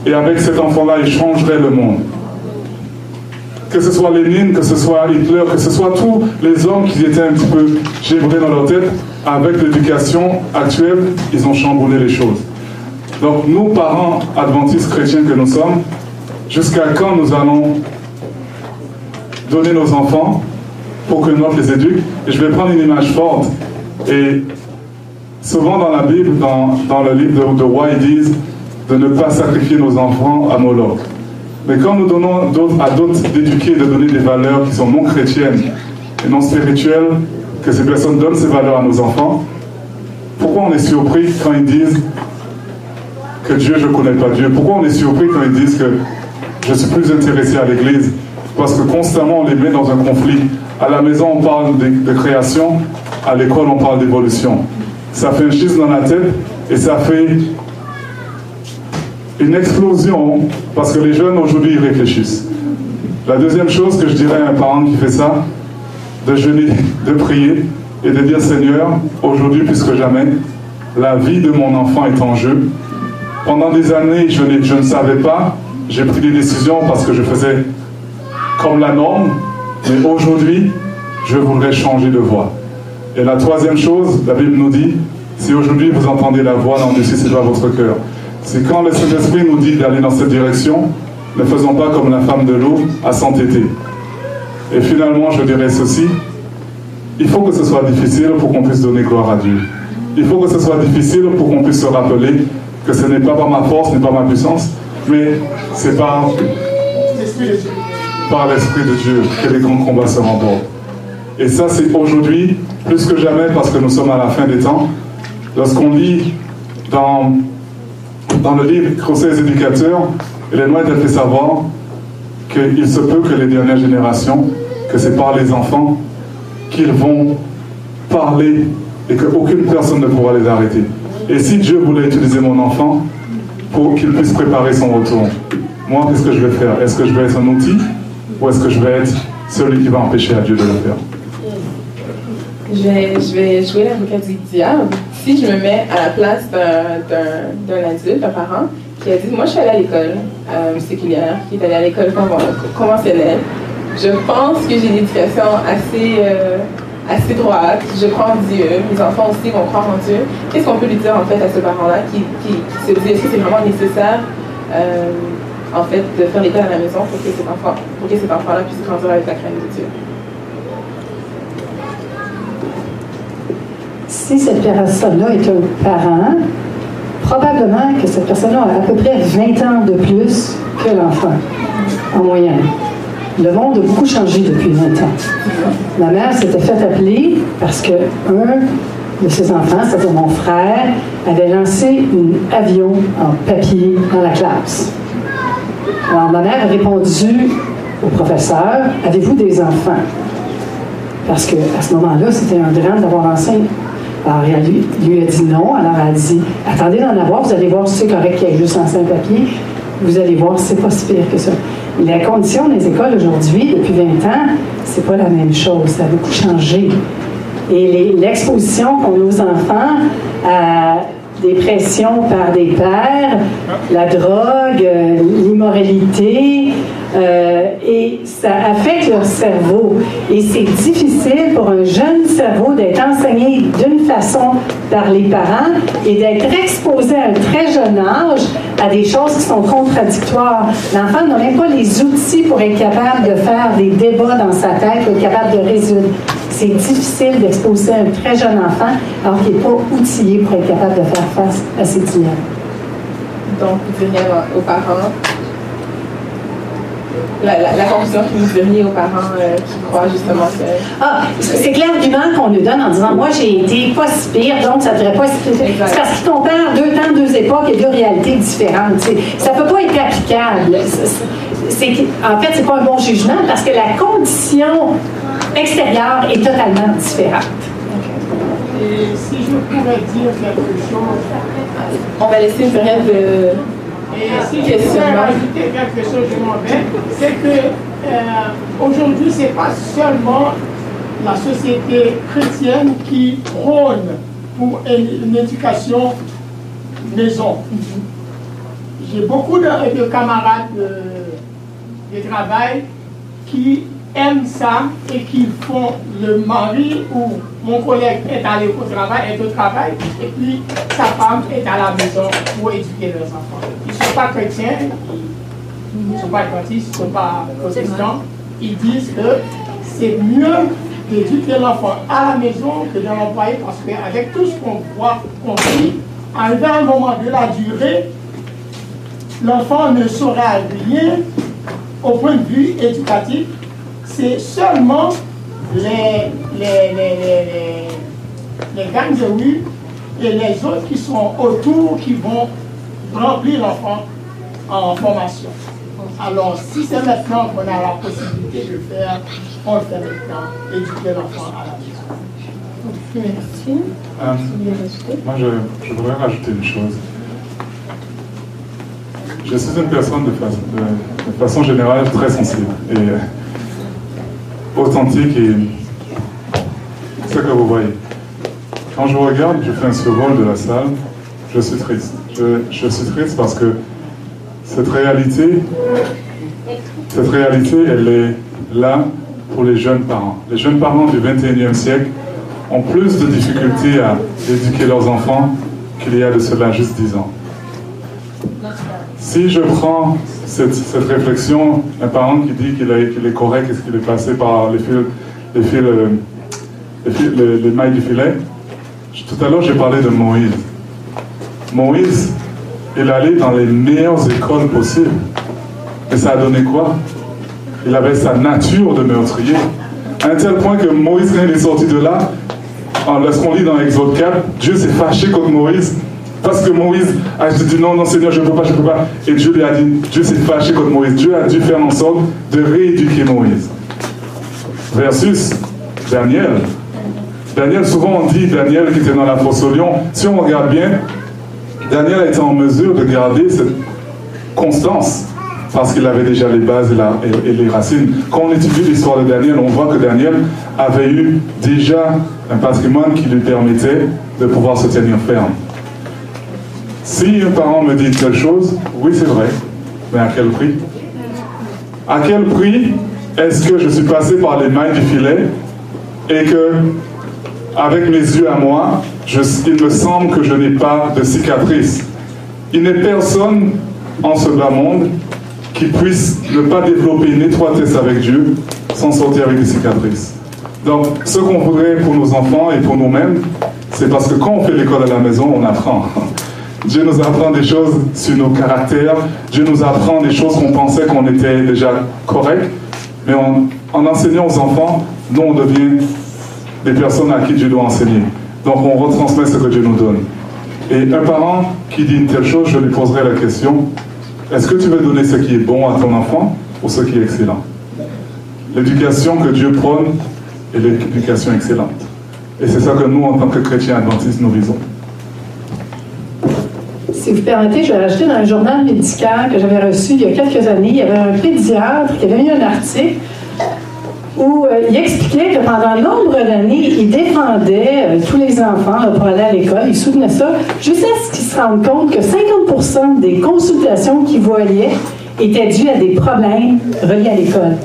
et avec cet enfant-là, il changerait le monde. Que ce soit Lénine, que ce soit Hitler, que ce soit tous les hommes qui étaient un petit peu gévrés dans leur tête, avec l'éducation actuelle, ils ont chamboulé les choses. Donc nous, parents adventistes chrétiens que nous sommes, jusqu'à quand nous allons donner nos enfants pour que notre les éduque? Et je vais prendre une image forte. Et souvent dans la Bible, dans, dans le livre de, de roi, ils disent de ne pas sacrifier nos enfants à Moloch. Mais quand nous donnons à d'autres d'éduquer, de donner des valeurs qui sont non chrétiennes et non spirituelles, que ces personnes donnent ces valeurs à nos enfants, pourquoi on est surpris quand ils disent que Dieu, je ne connais pas Dieu? Pourquoi on est surpris quand ils disent que je suis plus intéressé à l'Église? Parce que constamment on les met dans un conflit. À la maison on parle de, de création, à l'école on parle d'évolution. Ça fait un schisme dans la tête et ça fait une explosion parce que les jeunes aujourd'hui réfléchissent. La deuxième chose que je dirais à un parent qui fait ça, de jeûner, de prier et de dire Seigneur, aujourd'hui plus que jamais, la vie de mon enfant est en jeu. Pendant des années, je, ne savais pas, j'ai pris des décisions parce que je faisais comme la norme, mais aujourd'hui, je voudrais changer de voie. Et la troisième chose, la Bible nous dit, si aujourd'hui vous entendez la voix, n'endurcissez pas votre cœur. C'est quand le Saint-Esprit nous dit d'aller dans cette direction, ne faisons pas comme la femme de l'eau à s'entêter. Et finalement, je dirais ceci, il faut que ce soit difficile pour qu'on puisse donner gloire à Dieu. Il faut que ce soit difficile pour qu'on puisse se rappeler que ce n'est pas par ma force, ce pas ma puissance, mais c'est par, par l'Esprit de Dieu que les grands combats se remportent. Et ça, c'est aujourd'hui plus que jamais parce que nous sommes à la fin des temps. Lorsqu'on lit dans, dans le livre Conseils éducateurs, Hélène White a fait savoir qu'il se peut que les dernières générations, que c'est par les enfants qu'ils vont parler et qu'aucune personne ne pourra les arrêter. Et si Dieu voulait utiliser mon enfant pour qu'il puisse préparer son retour, moi, qu'est-ce que je vais faire? Est-ce que je vais être un outil ou est-ce que je vais être celui qui va empêcher à Dieu de le faire? Je vais, je vais jouer l'avocat du diable. Si je me mets à la place d'un adulte, d'un parent, qui a dit Moi, je suis allé à l'école euh, séculière, qui est allé à l'école conventionnelle. Je pense que j'ai une éducation assez, euh, assez droite. Je crois en Dieu. Mes enfants aussi vont croire en Dieu. Qu'est-ce qu'on peut lui dire en fait à ce parent-là qui, qui, se dit Est-ce que c'est vraiment nécessaire euh, en fait de faire l'école à la maison pour que cet enfant-là puisse grandir avec la crainte de Dieu? Si cette personne-là est un parent, probablement que cette personne-là a à peu près 20 ans de plus que l'enfant, en moyenne. Le monde a beaucoup changé depuis 20 ans. Ma mère s'était fait appeler parce que un de ses enfants, c'est-à-dire mon frère, avait lancé un avion en papier dans la classe. Alors ma mère a répondu au professeur Avez-vous des enfants Parce qu'à ce moment-là, c'était un drame d'avoir lancé alors, lui, lui a dit non. Alors, elle a dit Attendez d'en avoir, vous allez voir si c'est correct qu'il y ait juste un simple papier. Vous allez voir, c'est pas si pire que ça. Les conditions des écoles aujourd'hui, depuis 20 ans, c'est pas la même chose. Ça a beaucoup changé. Et l'exposition qu'ont nos enfants à des pressions par des pères, la drogue, euh, l'immoralité, euh, et ça affecte leur cerveau. Et c'est difficile pour un jeune cerveau d'être enseigné d'une façon par les parents et d'être exposé à un très jeune âge à des choses qui sont contradictoires. L'enfant n'a même pas les outils pour être capable de faire des débats dans sa tête, pour être capable de résoudre. C'est difficile d'exposer un très jeune enfant alors qu'il n'est pas outillé pour être capable de faire face à ces dilemmes. Donc, vous diriez aux parents la, la, conclusion que vous diriez aux parents euh, qui croient justement que. Ah, c'est que l'argument qu'on nous donne en disant Moi, j'ai été pas si pire, donc ça ne devrait pas se. C'est parce qu'ils comparent deux temps, deux époques et deux réalités différentes. Ça ne peut pas être applicable. en fait, c'est pas un bon jugement parce que la condition extérieure est totalement différente. Et si je pourrais dire quelque chose. On va laisser une période de et si je voulais rajouter quelque chose, je m'en vais, c'est que euh, aujourd'hui, ce n'est pas seulement la société chrétienne qui prône pour une, éducation maison. J'ai beaucoup de, camarades de, de travail qui aiment ça et qui font le mari ou mon collègue est allé au travail, est au travail, et puis sa femme est à la maison pour éduquer leurs enfants. Ils ne sont pas chrétiens, ils ne sont pas adventistes, ils ne sont pas protestants. Ils disent que c'est mieux d'éduquer l'enfant à la maison que de l'envoyer parce qu'avec tout ce qu'on voit, qu'on vit, à un moment de la durée, l'enfant ne saura rien au point de vue éducatif c'est seulement les, les, les, les, gangs de rue et les autres qui sont autour qui vont remplir l'enfant en formation. Alors, si c'est maintenant qu'on a la possibilité de le faire, on le fait maintenant, éduquer l'enfant à la maison. Merci. Euh, moi, je, je, voudrais rajouter une chose. je suis une personne de façon, de, façon générale très sensible et euh, authentique et ce que vous voyez. Quand je regarde, je fais un survol de la salle, je suis triste. Je, suis triste parce que cette réalité, cette réalité, elle est là pour les jeunes parents. Les jeunes parents du 21e siècle ont plus de difficultés à éduquer leurs enfants qu'il y a de cela juste 10 ans. Si je prends cette, réflexion, un parent qui dit qu'il est correct et qu'il est passé par les fils, les, fils, les, les, mailles du filet, tout à l'heure j'ai parlé de Moïse. Moïse, il allait dans les meilleures écoles possibles. Et ça a donné quoi? Il avait sa nature de meurtrier. À un tel point que Moïse, quand il est sorti de là, lorsqu'on lit dans Exode 4, Dieu s'est fâché contre Moïse parce que Moïse a dit non, non Seigneur, je ne peux pas, je ne peux pas. Et Dieu lui a dit, Dieu s'est fâché contre Moïse. Dieu a dû faire en sorte de rééduquer Moïse. Versus Daniel. Daniel, souvent on dit Daniel qui était dans la fosse au lion. Si on regarde bien, Daniel était en mesure de garder cette constance parce qu'il avait déjà les bases et, les racines. Quand on étudie l'histoire de Daniel, on voit que Daniel avait eu déjà un patrimoine qui lui permettait de pouvoir se tenir ferme. Si un parent me dit telle chose, oui c'est vrai, mais à quel prix? À quel prix est-ce que je suis passé par les mailles du filet et que, avec mes yeux à moi, il me semble que je n'ai pas de cicatrice? Il n'est personne en ce bas monde qui puisse ne pas développer une étroitesse avec Dieu sans sortir avec des cicatrices. Donc, ce qu'on voudrait pour nos enfants et pour nous-mêmes, c'est parce que quand on fait l'école à la maison, on apprend. Dieu nous apprend des choses sur nos caractères, Dieu nous apprend des choses qu'on pensait qu'on était déjà corrects, mais en, en enseignant aux enfants, nous, on devient des personnes à qui Dieu doit enseigner. Donc, on retransmet ce que Dieu nous donne. Et un parent qui dit une telle chose, je lui poserai la question, est-ce que tu veux donner ce qui est bon à ton enfant ou ce qui est excellent? L'éducation que Dieu prône est l'éducation excellente. Et c'est ça que nous, en tant que chrétiens adventistes, nous visons. Si vous permettez, je vais rajouter dans un journal médical que j'avais reçu il y a quelques années, il y avait un pédiatre qui avait mis un article où euh, il expliquait que pendant nombre d'années, il défendait euh, tous les enfants pour aller à l'école. Il soutenait ça jusqu'à ce qu'il se rende compte que 50% des consultations qu'il voyait étaient dues à des problèmes reliés à l'école.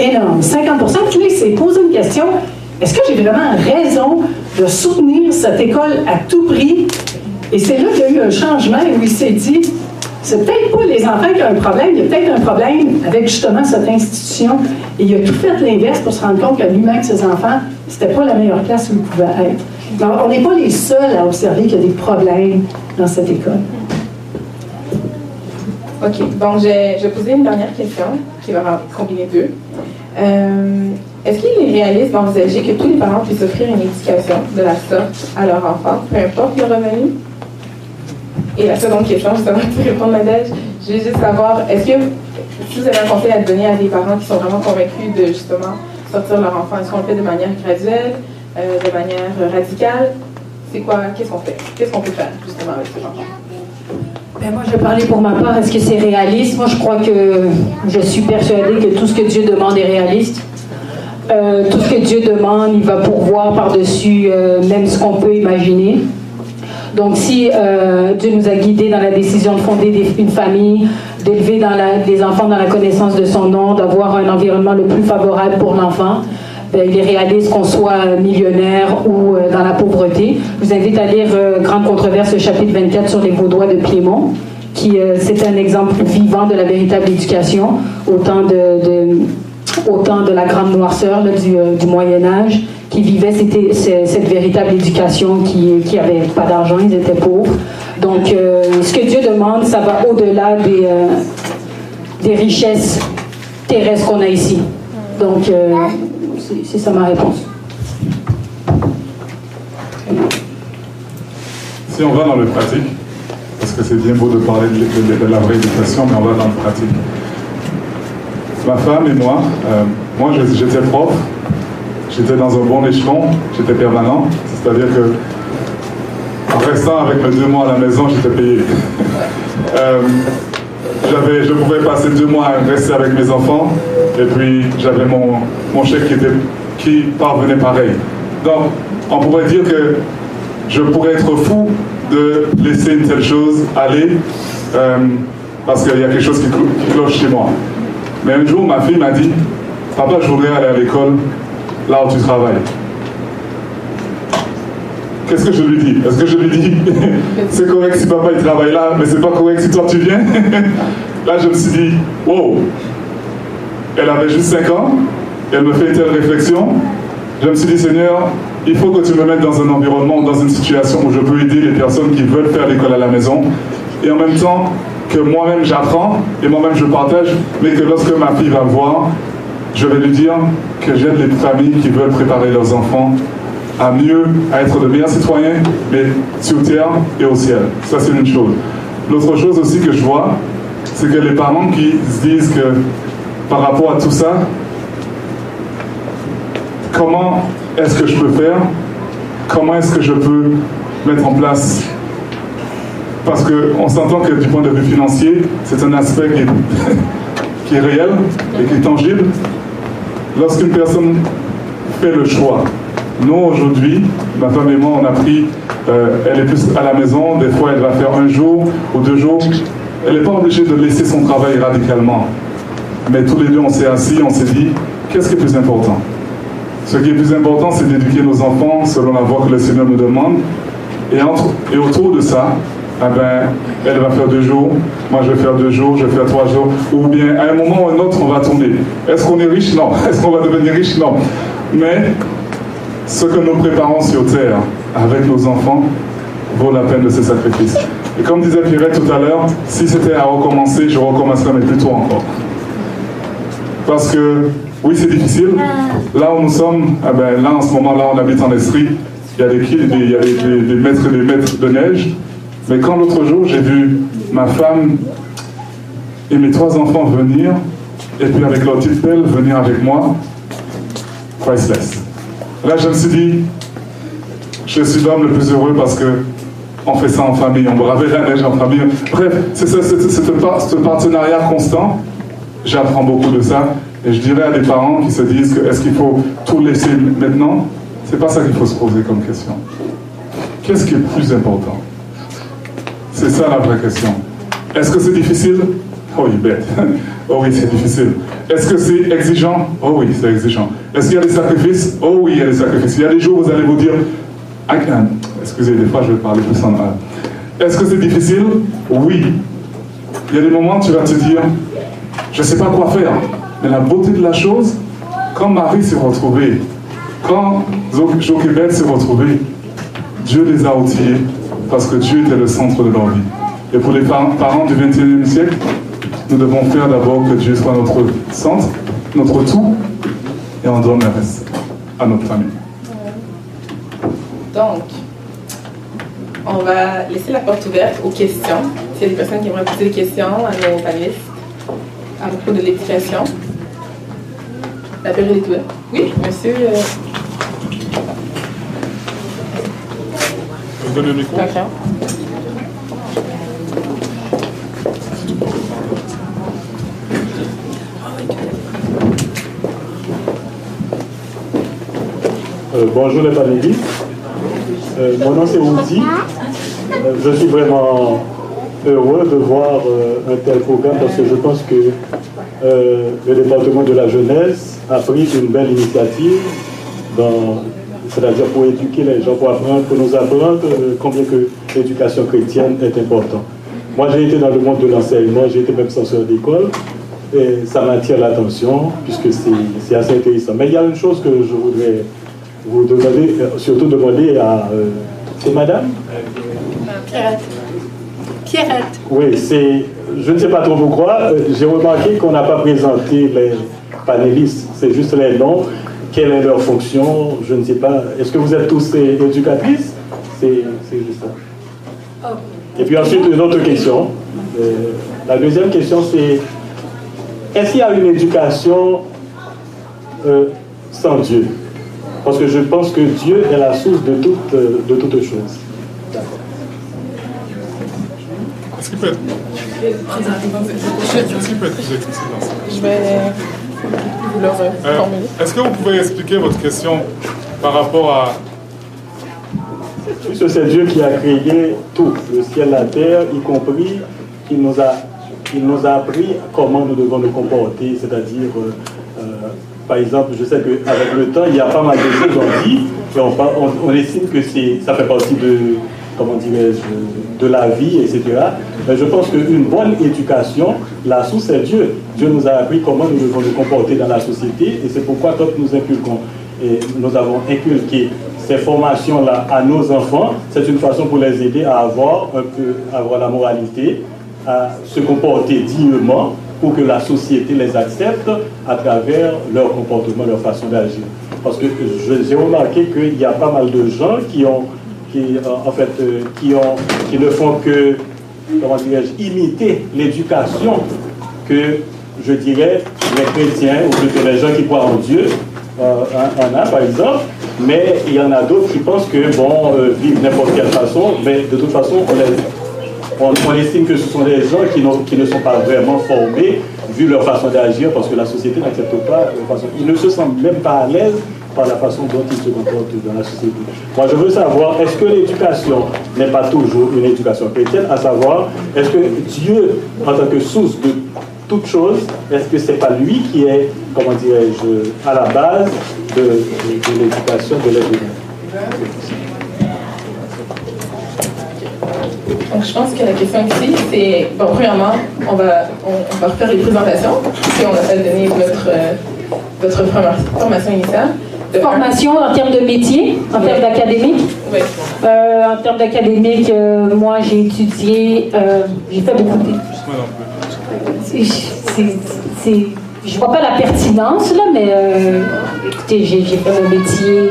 Énorme. 50% Puis s'est posé une question est-ce que j'ai vraiment raison de soutenir cette école à tout prix? Et c'est là qu'il y a eu un changement où il s'est dit c'est peut-être pas les enfants qui ont un problème, il y a peut-être un problème avec justement cette institution. Et il a tout fait l'inverse pour se rendre compte que lui-même, ses enfants, c'était pas la meilleure place où il pouvait être. Donc, on n'est pas les seuls à observer qu'il y a des problèmes dans cette école. OK. Bon, je vais poser une dernière question qui va combiner deux. Euh, est-ce qu'il est réaliste d'envisager que tous les parents puissent offrir une éducation de la sorte à leur enfant, peu importe le revenu? Et la seconde question, justement, pour répondre à je veux juste savoir, est-ce que si vous avez un conseil à donner à des parents qui sont vraiment convaincus de justement sortir leur enfant, est-ce qu'on le fait de manière graduelle, euh, de manière radicale? C'est quoi Qu'est-ce qu'on fait? Qu'est-ce qu'on peut faire justement avec ces enfants? Ben moi, je vais parler pour ma part. Est-ce que c'est réaliste? Moi, je crois que je suis persuadée que tout ce que Dieu demande est réaliste. Euh, tout ce que Dieu demande, il va pourvoir par-dessus euh, même ce qu'on peut imaginer. Donc si euh, Dieu nous a guidés dans la décision de fonder une famille, d'élever des enfants dans la connaissance de son nom, d'avoir un environnement le plus favorable pour l'enfant, ben, il est réaliste qu'on soit millionnaire ou euh, dans la pauvreté. Je vous invite à lire euh, Grande controverse, chapitre 24 sur les Vaudois de Piémont, qui c'est un exemple vivant de la véritable éducation, autant de, autant de la grande noirceur du, du Moyen Âge qui vivaient cette véritable éducation, qui n'avaient pas d'argent, ils étaient pauvres. Donc, euh, ce que Dieu demande, ça va au-delà des, euh, richesses terrestres qu'on a ici. Donc, euh, c'est ça ma réponse. Si on va dans le pratique, parce que c'est bien beau de parler de, de, la vraie éducation, mais on va dans le pratique. Ma femme et moi, moi j'étais prof, j'étais dans un bon échelon, j'étais permanent, c'est-à-dire que en restant avec mes deux mois à la maison, j'étais payé. Euh, je pouvais passer deux mois à rester avec mes enfants, et puis j'avais mon, mon chèque qui, était, qui parvenait pareil. Donc, on pourrait dire que je pourrais être fou de laisser une telle chose aller, euh, parce qu'il y a quelque chose qui cloche chez moi. Mais un jour, ma fille m'a dit, papa, je voudrais aller à l'école là où tu travailles. Qu'est-ce que je lui dis? Est-ce que je lui dis, c'est correct si papa il travaille là, mais c'est pas correct si toi tu viens? Là, je me suis dit, wow Elle avait juste 5 ans, elle me fait telle réflexion. Je me suis dit, Seigneur, il faut que tu me mettes dans un environnement, dans une situation où je peux aider les personnes qui veulent faire l'école à la maison. Et en même temps, que moi-même j'apprends et moi-même je partage, mais que lorsque ma fille va voir, je vais lui dire que j'aide les familles qui veulent préparer leurs enfants à mieux, à être de meilleurs citoyens, mais sur terre et au ciel. Ça, c'est une chose. L'autre chose aussi que je vois, c'est que les parents qui se disent que par rapport à tout ça, comment est-ce que je peux faire? Comment est-ce que je peux mettre en place Parce qu'on s'entend que du point de vue financier, c'est un aspect qui est, réel et qui est tangible. Lorsqu'une personne fait le choix nous, aujourd'hui, ma femme et moi, on a pris, euh, elle est plus à la maison, des fois elle va faire un jour ou deux jours. Elle n'est pas obligée de laisser son travail radicalement. Mais tous les deux, on s'est assis, on s'est dit, qu'est-ce qui est plus important? Ce qui est plus important, c'est d'éduquer nos enfants selon la voie que le Seigneur nous demande. Et, entre, et autour de ça, eh ben, elle va faire deux jours, moi je vais faire deux jours, je vais faire trois jours, ou bien à un moment ou à un autre, on va tourner. Est-ce qu'on est riche? Non. Est-ce qu'on va devenir riche? Non. Mais ce que nous préparons sur terre avec nos enfants vaut la peine de ce sacrifice. Et comme disait Pierre tout à l'heure, si c'était à recommencer, je recommencerais, mais plus tôt encore. Parce que, oui, c'est difficile. Là où nous sommes, eh ben, là en ce moment, là, on habite en Estrie. Il y a des, il y a des, des mètres et des mètres de neige. Mais quand l'autre jour, j'ai vu ma femme et mes trois enfants venir, et puis avec leur petite pelle, venir avec moi, priceless. Là, je me suis dit, je suis l'homme le plus heureux parce que on fait ça en famille, on bravait la neige en famille. Bref, c'est ce, partenariat constant. J'apprends beaucoup de ça. Et je dirais à des parents qui se disent que est-ce qu'il faut tout laisser maintenant? C'est pas ça qu'il faut se poser comme question. Qu'est-ce qui est plus important? C'est ça la vraie question. Est-ce que c'est difficile? Oh, il bête. Oh oui, c'est difficile. Est-ce que c'est exigeant? Oh oui, c'est exigeant. Est-ce qu'il y a des sacrifices? Oh oui, il y a des sacrifices. Il y a des jours où vous allez vous dire, excusez, des fois je vais parler plus en Est-ce que c'est difficile? Oui. Il y a des moments où tu vas te dire, je ne sais pas quoi faire. Mais la beauté de la chose, quand Marie s'est retrouvée, quand Jochebed s'est retrouvée, Dieu les a outillés parce que Dieu était le centre de leur vie. Et pour les parents du 21e siècle, nous devons faire d'abord que Dieu soit notre centre, notre tout, et on donne le reste à notre famille. Donc, on va laisser la porte ouverte aux questions. S'il y a des personnes qui aimeraient poser des questions à nos panélistes à propos de l'éducation. La période est ouverte. Oui, monsieur. Euh... Vous donnez le micro Euh, bonjour les panélistes. Euh, mon nom c'est Oudi. Euh, je suis vraiment heureux de voir un tel programme parce que je pense que le département de la jeunesse a pris une belle initiative c'est-à-dire pour éduquer les gens, pour, apprendre, pour nous apprendre combien que l'éducation chrétienne est importante. Moi, j'ai été dans le monde de l'enseignement, j'ai été même censeur d'école, et ça m'attire l'attention, puisque c'est assez intéressant. Mais il y a une chose que je voudrais vous demandez, euh, surtout demander à. Euh, c'est madame? Pierrette. Pierrette. Oui, c'est. Je ne sais pas trop pourquoi. Euh, j'ai remarqué qu'on n'a pas présenté les panélistes. C'est juste les noms. Quelle est leur fonction Je ne sais pas. Est-ce que vous êtes tous éducatrices? C'est juste ça. Et puis ensuite, une autre question. la deuxième question, c'est est-ce qu'il y a une éducation sans Dieu? Parce que je pense que Dieu est la source de toutes de toute choses. D'accord. Est-ce qu'il peut Je vais vous Euh, reformuler. Est-ce que vous pouvez expliquer votre question par rapport à... Puisque c'est Dieu qui a créé tout, le ciel, la terre, y compris, il nous a, il nous a appris comment nous devons nous comporter, c'est-à-dire, euh, euh, par exemple, je sais qu'avec le temps, il y a pas mal de choses on dit, et on, on- on estime que c'est, ça fait partie de, comment dirais-je, de la vie, etc. Je pense qu'une bonne éducation, la source c'est Dieu. Dieu nous a appris comment nous devons nous comporter dans la société, et c'est pourquoi quand nous inculquons, et nous avons inculqué ces formations-là à nos enfants, c'est une façon pour les aider à avoir un peu, avoir la moralité, à se comporter dignement pour que la société les accepte à travers leur comportement, leur façon d'agir. Parce que j'ai remarqué qu'il y a pas mal de gens qui ont, qui, euh, en fait, euh, qui ont, qui ne font que, imiter l'éducation que, je dirais, les chrétiens ou plutôt les gens qui croient en Dieu euh, en, a, par exemple, mais il y en a d'autres qui pensent que, bon, n'importe quelle façon, mais de toute façon, on, estime que ce sont des gens qui, ne sont pas vraiment formés, vu leur façon d'agir, parce que la société n'accepte pas. Ils ne se sentent même pas à l'aise par la façon dont ils se comportent dans la société. Moi, je veux savoir, est-ce que l'éducation n'est pas toujours une éducation chrétienne, à savoir, est-ce que Dieu, en tant que source de toute chose, est-ce que c'est pas lui qui est, comment dirais-je, à la base de, l'éducation de l'être Donc, je pense que la question ici, c'est, bon, premièrement, on va, on, va refaire les présentations, si on a donné votre, euh, votre forma- formation initiale. Formation en termes de métier, en termes d'académique. Oui. Euh, en termes d'académique, euh, moi j'ai étudié, euh, j'ai fait beaucoup de... C'est- je vois pas la pertinence là, mais euh, écoutez, j'ai fait mon métier,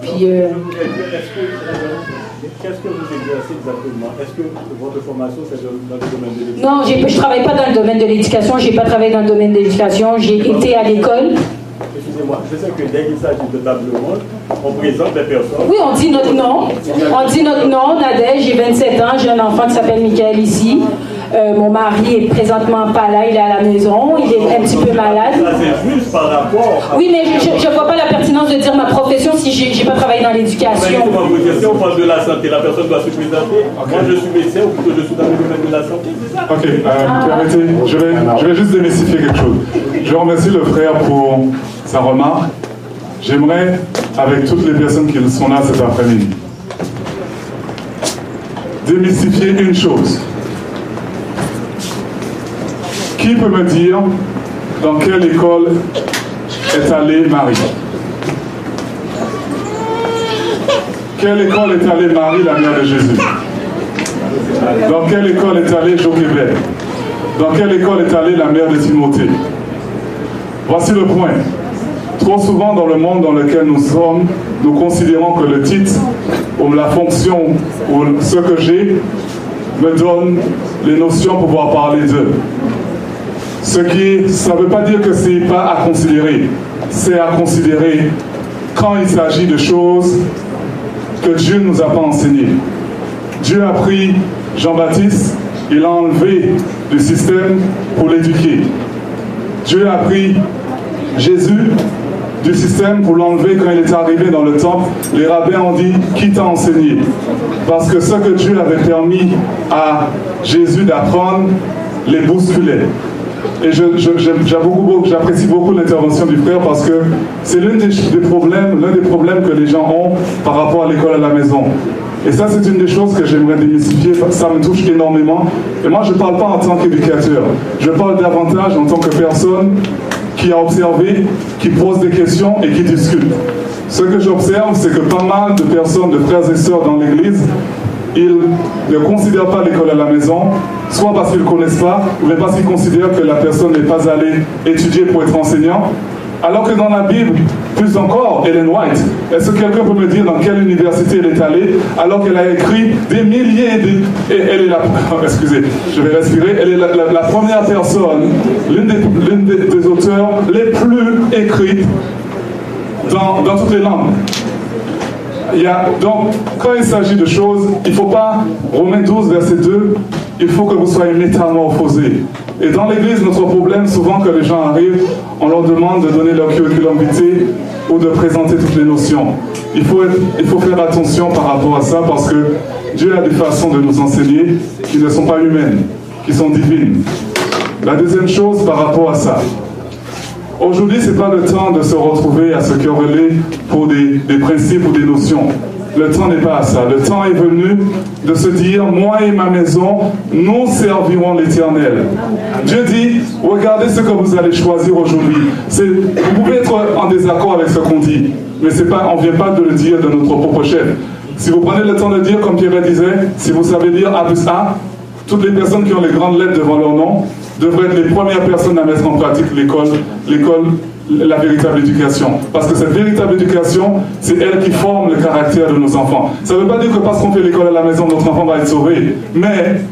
puis euh, Qu'est-ce que vous exercez exactement? Est-ce que votre formation, c'est dans le domaine de l'éducation? Non, je travaille pas dans le domaine de l'éducation, j'ai pas travaillé dans le domaine de l'éducation, j'ai été à l'école. Excusez-moi, je sais que dès qu'il s'agit de table ronde, on présente les personnes. Oui, on dit notre nom. On dit notre nom, Nadège, j'ai 27 ans, j'ai un enfant qui s'appelle Michael ici. Euh, mon mari est présentement pas là, il est à la maison, il est un petit peu malade. Oui, mais je ne vois pas la pertinence de dire ma profession si j'ai pas travaillé dans l'éducation. on parle de la santé, la personne doit se présenter. Moi, je suis médecin ou plutôt je suis dans le domaine de la santé, c'est ça? Ok, euh, permettez, je vais, je vais juste démystifier quelque chose. Je remercie le frère pour sa remarque. J'aimerais, avec toutes les personnes qui sont là cet après-midi, démystifier une chose. Qui peut me dire dans quelle école est allée Marie? Quelle école est allée Marie, la mère de Jésus? Dans quelle école est allée Jochebed Dans quelle école est allée la mère de Timothée? Voici le point. Trop souvent dans le monde dans lequel nous sommes, nous considérons que le titre ou la fonction ou ce que j'ai me donne les notions pour pouvoir parler d'eux. Ce qui, ça ne veut pas dire que ce n'est pas à considérer. C'est à considérer quand il s'agit de choses que Dieu ne nous a pas enseignées. Dieu a pris Jean-Baptiste, il l'a enlevé du système pour l'éduquer. Dieu a pris Jésus du système pour l'enlever quand il est arrivé dans le temple. Les rabbins ont dit, qui t'a enseigné? Parce que ce que Dieu avait permis à Jésus d'apprendre les bousculait. Et j'apprécie beaucoup l'intervention du frère parce que c'est l'un des, des problèmes, l'un des problèmes que les gens ont par rapport à l'école à la maison. Et ça, c'est une des choses que j'aimerais démystifier. Ça me touche énormément. Et moi, je ne parle pas en tant qu'éducateur. Je parle davantage en tant que personne qui a observé, qui pose des questions et qui discute. Ce que j'observe, c'est que pas mal de personnes, de frères et sœurs dans l'Église, ils ne considèrent pas l'école à la maison, soit parce qu'ils ne connaissent pas, ou bien parce qu'ils considèrent que la personne n'est pas allée étudier pour être enseignant. Alors que dans la Bible, plus encore, Ellen White, est-ce que quelqu'un peut me dire dans quelle université elle est allée, alors qu'elle a écrit des milliers de... Et elle est la... Excusez, je vais respirer. Elle est la, première personne, l'une des, l'une des- des auteurs les plus écrites dans, dans toutes les langues. Il y a, donc, quand il s'agit de choses, il ne faut pas, Romains 12, verset 2, il faut que vous soyez métamorphosés. Et dans l'église, notre problème, souvent que les gens arrivent, on leur demande de donner leur curriculum vitae ou de présenter toutes les notions. Il faut, il faut faire attention par rapport à ça parce que Dieu a des façons de nous enseigner qui ne sont pas humaines, qui sont divines. La deuxième chose par rapport à ça, Aujourd'hui, ce n'est pas le temps de se retrouver à se quereller pour des, des principes ou des notions. Le temps n'est pas à ça. Le temps est venu de se dire, moi et ma maison, nous servirons l'Éternel. Dieu dit, regardez ce que vous allez choisir aujourd'hui. Vous pouvez être en désaccord avec ce qu'on dit, mais pas, on ne vient pas de le dire de notre propre chef. Si vous prenez le temps de dire, comme Pierre disait, si vous savez dire A plus A, toutes les personnes qui ont les grandes lettres devant leur nom devraient être les premières personnes à mettre en pratique l'école, l'école, la véritable éducation. Parce que cette véritable éducation, c'est elle qui forme le caractère de nos enfants. Ça ne veut pas dire que parce qu'on fait l'école à la maison, notre enfant va être sauvé. Mais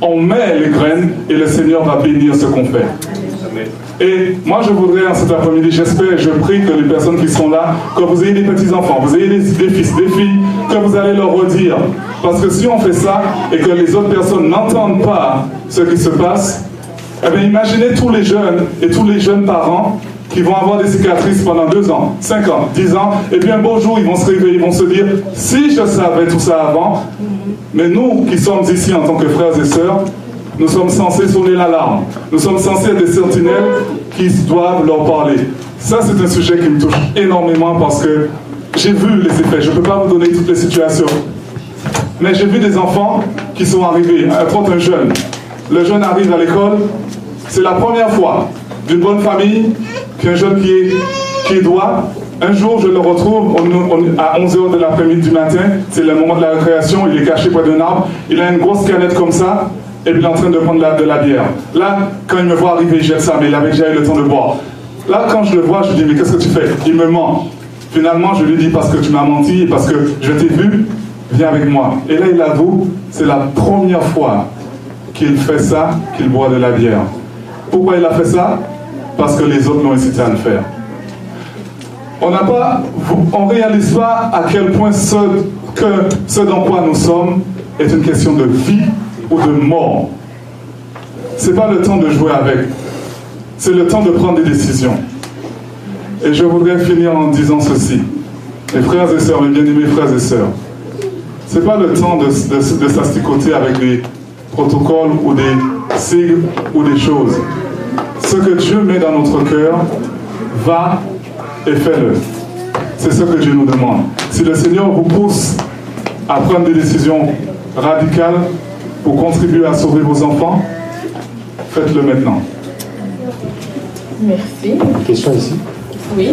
on met les graines et le Seigneur va bénir ce qu'on fait. Et moi, je voudrais en cet après-midi, j'espère, je prie que les personnes qui sont là, que vous ayez des petits-enfants, vous ayez des, fils, des filles, que vous allez leur redire. Parce que si on fait ça et que les autres personnes n'entendent pas ce qui se passe, eh bien, imaginez tous les jeunes et tous les jeunes parents qui vont avoir des cicatrices pendant deux ans, cinq ans, dix ans, et puis un beau jour, ils vont se réveiller, ils vont se dire, si je savais tout ça avant, mais nous qui sommes ici en tant que frères et sœurs, nous sommes censés sonner l'alarme. Nous sommes censés être des sentinelles qui doivent leur parler. Ça, c'est un sujet qui me touche énormément parce que j'ai vu les effets. Je ne peux pas vous donner toutes les situations. Mais j'ai vu des enfants qui sont arrivés, entre un jeune. Le jeune arrive à l'école, c'est la première fois d'une bonne famille qu'un jeune qui est, qui est droit. Un jour, je le retrouve à 11h de l'après-midi du matin, c'est le moment de la récréation, il est caché près d'un arbre, il a une grosse canette comme ça, et il est en train de prendre de la bière. Là, quand il me voit arriver, jette ça, mais il avait déjà eu le temps de boire. Là, quand je le vois, je lui dis, mais qu'est-ce que tu fais? Il me ment. Finalement, je lui dis, parce que tu m'as menti et parce que je t'ai vu, viens avec moi. Et là, il avoue, c'est la première fois qu'il fait ça, qu'il boit de la bière. Pourquoi il a fait ça Parce que les autres l'ont incité à le faire. On n'a pas, on réalise pas à quel point ce, que ce dans quoi nous sommes est une question de vie ou de mort. Ce n'est pas le temps de jouer avec. C'est le temps de prendre des décisions. Et je voudrais finir en disant ceci. Mes frères et sœurs, mes bien-aimés frères et sœurs, ce n'est pas le temps de, de, s'asticoter avec des protocoles ou des sigles ou des choses. Ce que Dieu met dans notre cœur, va et fais-le. C'est ce que Dieu nous demande. Si le Seigneur vous pousse à prendre des décisions radicales, pour contribuer à sauver vos enfants, faites-le maintenant. Merci. Question ici Oui.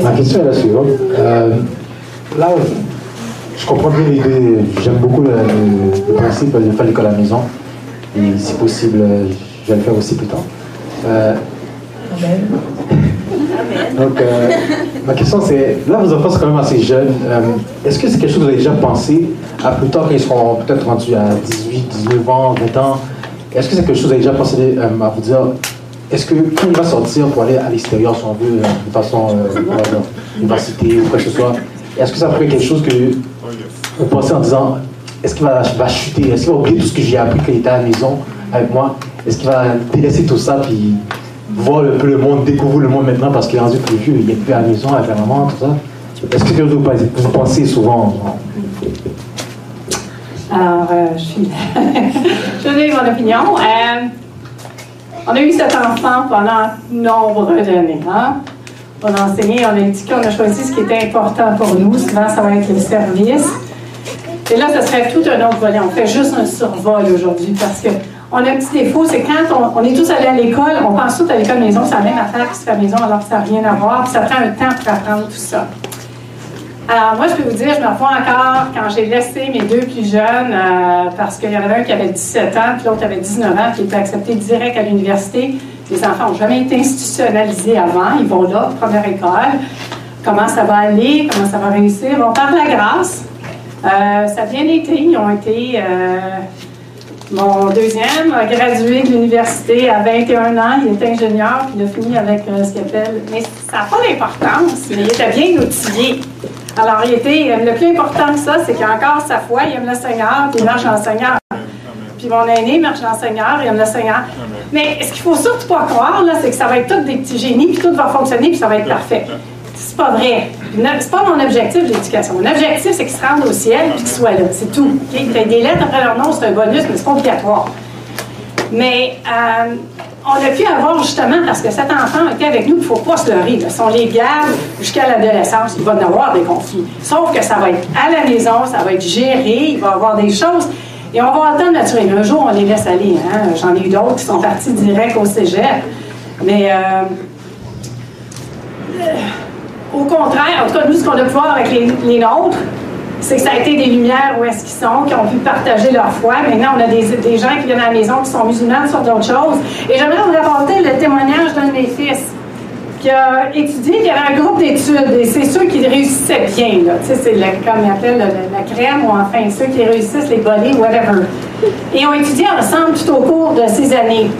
Ma question est la suivante. Euh, là, je comprends bien l'idée, j'aime beaucoup le, principe de faire l'école à la maison. Et si possible, je vais le faire aussi plus tard. Euh, donc, euh, ma question c'est, là vos enfants sont quand même assez jeunes. Euh, est-ce que c'est quelque chose que vous avez déjà pensé à plus tard quand ils seront peut-être rendus à 18, 19 ans, 20 ans? Est-ce que c'est quelque chose que vous avez déjà pensé à vous dire Est-ce que quand il va sortir pour aller à l'extérieur, si on veut, de façon université ou quoi que ce soit, est-ce que ça pourrait être quelque chose que vous pensez en disant est-ce qu'il va, va, chuter? Est-ce qu'il va oublier tout ce que j'ai appris quand il était à la maison avec moi? Est-ce qu'il va délaisser tout ça puis voir un peu le monde, découvrir le monde maintenant parce qu'il est rendu plus vieux, il est plus à la maison avec la maman, tout ça? Est-ce que vous, vous pensez souvent Alors, euh, je suis. je vais donner mon opinion. Euh, on a eu cet enfant pendant nombre d'années. Hein? On a enseigné, on a éduqué, on a choisi ce qui était important pour nous. Souvent, ça va être le service. Et là, ce serait tout un autre volet. On fait juste un survol aujourd'hui parce que on a un petit défaut, c'est quand on, est tous allés à l'école, on pense tout à l'école maison, c'est la même affaire que à la maison, alors que ça n'a rien à voir, puis ça prend un temps pour apprendre tout ça. Alors, moi, je peux vous dire, je me revois encore quand j'ai laissé mes deux plus jeunes, euh, parce qu'il y en avait un qui avait 17 ans, puis l'autre avait 19 ans, qui était accepté direct à l'université. Les enfants n'ont jamais été institutionnalisés avant, ils vont là, première école. Comment ça va aller, comment ça va réussir? Bon, par la grâce, euh, ça a bien été, ils ont été. Euh, mon deuxième a gradué de l'université à 21 ans. Il est ingénieur, puis il a fini avec euh, ce qu'il appelle. Mais ça n'a pas d'importance, mais il était bien outillé. Alors, il était. Euh, le plus important de ça, c'est qu'il a encore sa foi, il aime le Seigneur, puis il marche en Seigneur. Puis mon aîné, marchand enseignant, il y a un enseignant. Mais ce qu'il faut surtout pas croire, là, c'est que ça va être tous des petits génies, puis tout va fonctionner, puis ça va être parfait. C'est pas vrai. C'est pas mon objectif de l'éducation. Mon objectif, c'est qu'ils se rendent au ciel puis qu'ils soient là. C'est tout. Okay? Des lettres après leur nom, c'est un bonus, mais c'est pas obligatoire. Mais euh, on a pu avoir justement, parce que cet enfant était avec nous, il ne faut pas se leurrer. Là. Si on les garde jusqu'à l'adolescence, il va y avoir des conflits. Sauf que ça va être à la maison, ça va être géré, il va y avoir des choses. Et on va attendre naturellement. Un jour, on les laisse aller. Hein? J'en ai eu d'autres qui sont partis direct au cégep. Mais euh, au contraire, en tout cas, nous, ce qu'on a pu voir avec les, nôtres, c'est que ça a été des lumières où est-ce qu'ils sont, qui ont pu partager leur foi. Maintenant, on a des, gens qui viennent à la maison qui sont musulmans sur d'autres choses. Et j'aimerais vous raconter le témoignage d'un de mes fils qui a étudié, qui avait un groupe d'études, et c'est ceux qui réussissaient bien, là. Tu sais, c'est comme ils appellent la, crème, ou enfin ceux qui réussissent, les bolés, whatever. Et ont étudié ensemble tout au cours de ces années.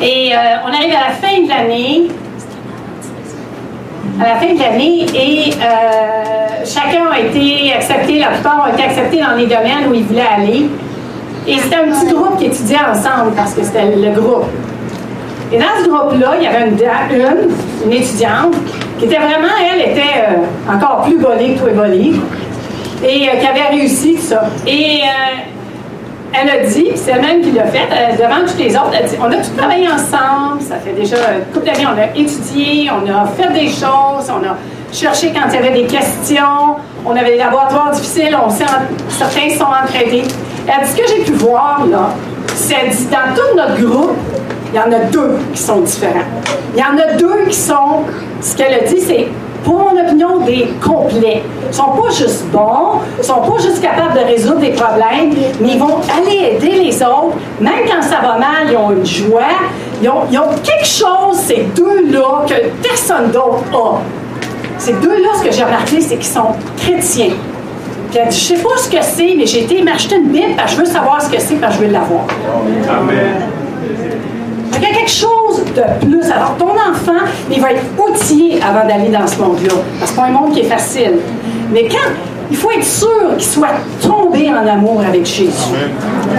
Et euh, on arrive à la fin de l'année, à la fin de l'année et euh, chacun a été accepté, la plupart ont été acceptés dans les domaines où ils voulaient aller. Et c'était un petit groupe qui étudiait ensemble parce que c'était le groupe. Et dans ce groupe-là, il y avait une, une, étudiante qui était vraiment, elle était euh, encore plus bolée que toi bolée et euh, qui avait réussi ça. Et elle a dit, c'est elle-même qui l'a fait, euh, devant tous les autres, elle a dit, on a tout travaillé ensemble, ça fait déjà une couple d'années, on a étudié, on a fait des choses, on a cherché quand il y avait des questions, on avait des laboratoires difficiles, on sait, certains sont entraînés. Elle dit, ce que j'ai pu voir, là, c'est, elle dit, dans tout notre groupe, il y en a deux qui sont différents. Il y en a deux qui sont, ce qu'elle a dit, c'est pour mon opinion, des complets. Ils sont pas juste bons, ils sont pas juste capables de résoudre des problèmes, mais ils vont aller aider les autres. Même quand ça va mal, ils ont une joie. Ils ont, quelque chose, ces deux-là, que personne d'autre a. Ces deux-là, ce que j'ai remarqué, c'est qu'ils sont chrétiens. Puis elle dit, je sais pas ce que c'est, mais j'ai été m'acheter une Bible je veux savoir ce que c'est parce que je veux l'avoir. Amen. Il y a quelque chose de plus. Alors, ton enfant, il va être outillé avant d'aller dans ce monde-là. Parce que c'est pas un monde qui est facile. Mais quand il faut être sûr qu'il soit tombé en amour avec Jésus.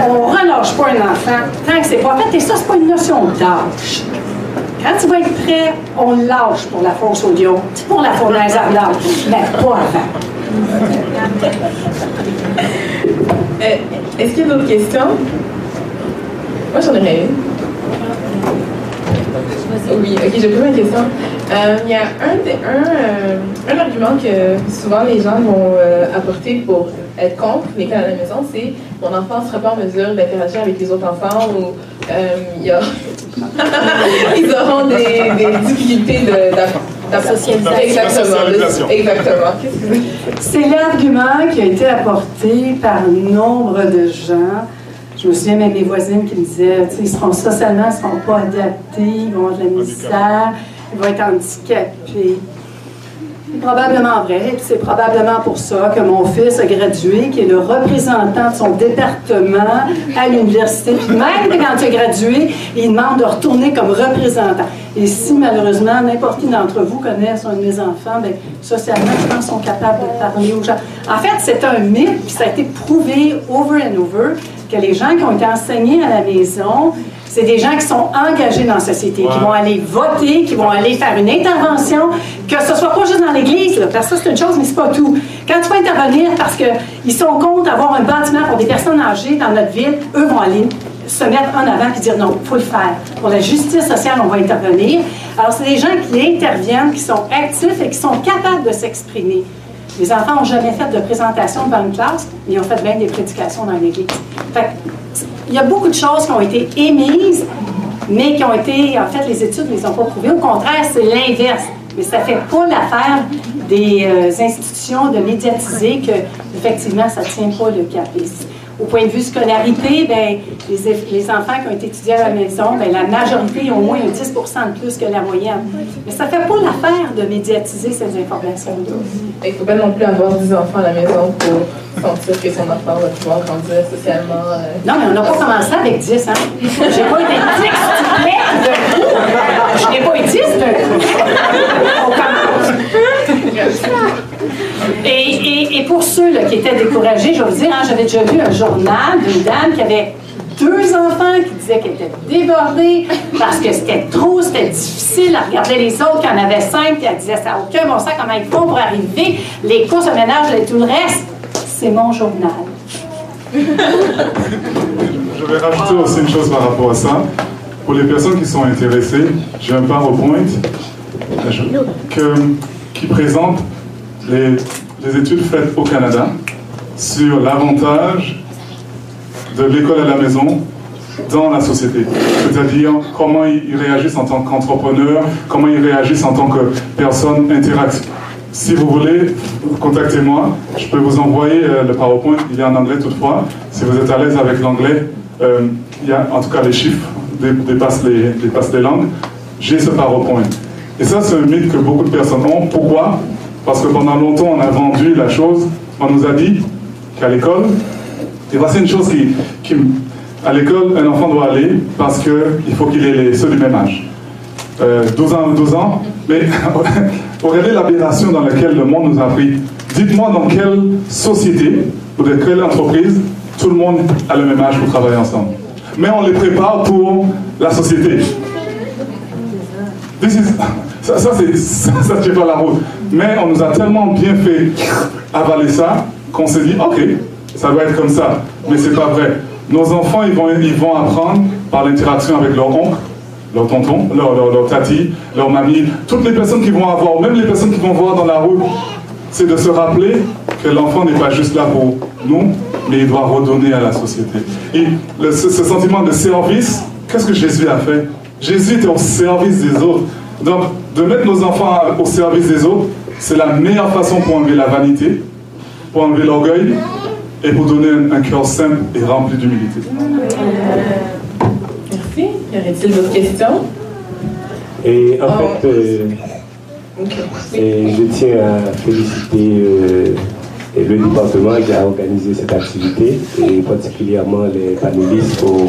On ne relâche pas un enfant tant que c'est pas fait. Et ça, c'est pas une notion d'âge. Quand tu vas être prêt, on lâche pour la force au lion, pour la fournaise ardente, mais pas avant. Euh, Est-ce qu'il y a d'autres questions? Moi, j'en aurais une. Oui, ok, j'ai posé une question. Euh, il y a un, un, euh, un, argument que souvent les gens vont euh, apporter pour être contre l'école à la maison, c'est mon enfant ne sera pas en mesure d'interagir avec les autres enfants ou il y a ils auront des, des difficultés d'associalisation. Exactement. Exactement. C'est l'argument qui a été apporté par nombre de gens je me souviens même mes voisines qui me disaient, ils seront socialement, ils ne seront pas adaptés, ils vont avoir de la misère, ils vont être handicapés. C'est probablement vrai, c'est probablement pour ça que mon fils a gradué, qui est le représentant de son département à l'université. Puis même quand il a gradué, il demande de retourner comme représentant. Et si malheureusement n'importe qui d'entre vous connaisse un de mes enfants, bien, socialement, je pense qu'ils sont capables de parler aux gens. En fait, c'est un mythe, puis ça a été prouvé over and over que les gens qui ont été enseignés à la maison, c'est des gens qui sont engagés dans la société, qui vont aller voter, qui vont aller faire une intervention, que ce soit pas juste dans l'Église, parce que c'est une chose, mais c'est pas tout. Quand tu vas intervenir parce qu'ils sont contre avoir un bâtiment pour des personnes âgées dans notre ville, eux vont aller se mettre en avant et dire non, il faut le faire. Pour la justice sociale, on va intervenir. Alors, c'est des gens qui interviennent, qui sont actifs et qui sont capables de s'exprimer. Les enfants n'ont jamais fait de présentation devant une classe, mais ils ont fait bien des prédications dans l'Église. Il y a beaucoup de choses qui ont été émises, mais qui ont été, en fait, les études ne les ont pas prouvées. Au contraire, c'est l'inverse. Mais ça ne fait pas l'affaire des euh, institutions de médiatiser que, effectivement, ça ne tient pas le cap. Au point de vue scolarité, ben, les, les, enfants qui ont été étudiés à la maison, ben, la majorité ont au moins 10% de plus que la moyenne. Mais ça ne fait pas l'affaire de médiatiser ces informations-là. Il ne faut pas non plus avoir 10 enfants à la maison pour sentir que son enfant va pouvoir grandir socialement. Euh... Non, mais on n'a pas commencé avec 10, hein? J'ai pas été 10, s'il te plaît, d'un coup. Je n'ai pas été 10 d'un coup. On commence. Et, pour ceux qui étaient découragés, je vais vous dire, hein, j'avais déjà vu un journal d'une dame qui avait deux enfants qui disaient qu'elle était débordée parce que c'était trop, c'était difficile à regarder les autres, qui en avait cinq, puis elle disait ça aucun bon sens, comment ils font pour arriver, les courses au ménage et tout le reste. C'est mon journal. Je vais rajouter aussi une chose par rapport à ça. Pour les personnes qui sont intéressées, j'ai un PowerPoint que, qui présente les, les études faites au Canada sur l'avantage de l'école à la maison dans la société. C'est-à-dire comment ils réagissent en tant qu'entrepreneurs, comment ils réagissent en tant que personnes interactives. Si vous voulez, contactez-moi. Je peux vous envoyer euh, le PowerPoint. Il est en anglais toutefois. Si vous êtes à l'aise avec l'anglais, euh, il y a en tout cas les chiffres dépassent les, dépassent les langues. J'ai ce PowerPoint. Et ça, c'est un mythe que beaucoup de personnes ont. Pourquoi? Parce que pendant longtemps, on a vendu la chose. On nous a dit qu'à l'école, et voici une chose qui, à l'école, un enfant doit aller parce qu'il faut qu'il ait les, ceux du même âge. 12 euh, ans, 12 ans, mais regardez l'aberration dans laquelle le monde nous a pris. Dites-moi dans quelle société ou dans quelle entreprise tout le monde a le même âge pour travailler ensemble. Mais on les prépare pour la société. ça, ça, ça, tient pas la route. Mais on nous a tellement bien fait avaler ça qu'on s'est dit, ok, ça doit être comme ça. Mais c'est pas vrai. Nos enfants, ils vont, ils vont apprendre par l'interaction avec leur oncle, leur tonton, leur, leur, tati, leur mamie, toutes les personnes qui vont avoir, même les personnes qui vont voir dans la rue, c'est de se rappeler que l'enfant n'est pas juste là pour nous, mais il doit redonner à la société. Et ce, ce, sentiment de service, qu'est-ce que Jésus a fait? Jésus était au service des autres. Donc, de mettre nos enfants au service des autres, c'est la meilleure façon pour enlever la vanité, pour enlever l'orgueil, et pour donner un, cœur simple et rempli d'humilité. Merci. Y aurait-il d'autres questions? Et en oh. fait, euh, et je tiens à féliciter euh, le département qui a organisé cette activité et particulièrement les panélistes pour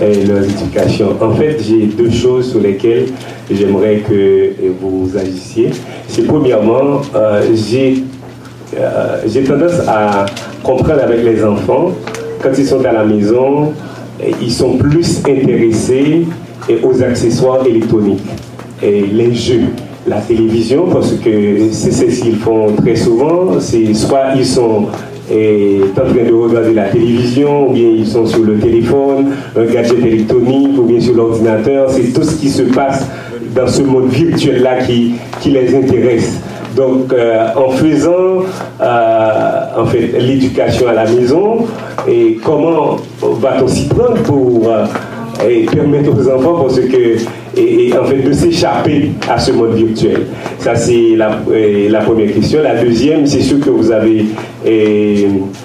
euh, leur éducation. En fait, j'ai deux choses sur lesquelles j'aimerais que vous agissiez. C'est premièrement, j'ai euh, j'ai tendance à comprendre avec les enfants, quand ils sont à la maison, ils sont plus intéressés aux accessoires électroniques et les jeux. La télévision, parce que c'est ce qu'ils font très souvent, c'est soit ils sont en train de regarder la télévision, ou bien ils sont sur le téléphone, un gadget électronique, ou bien sur l'ordinateur. C'est tout ce qui se passe dans ce monde virtuel-là qui, qui les intéresse. Donc, euh, en faisant euh, en fait, l'éducation à la maison, et comment va-t-on s'y prendre pour euh, permettre aux enfants parce que, et, en fait, de s'échapper à ce monde virtuel Ça, c'est la, la, première question. La deuxième, c'est sûr que vous avez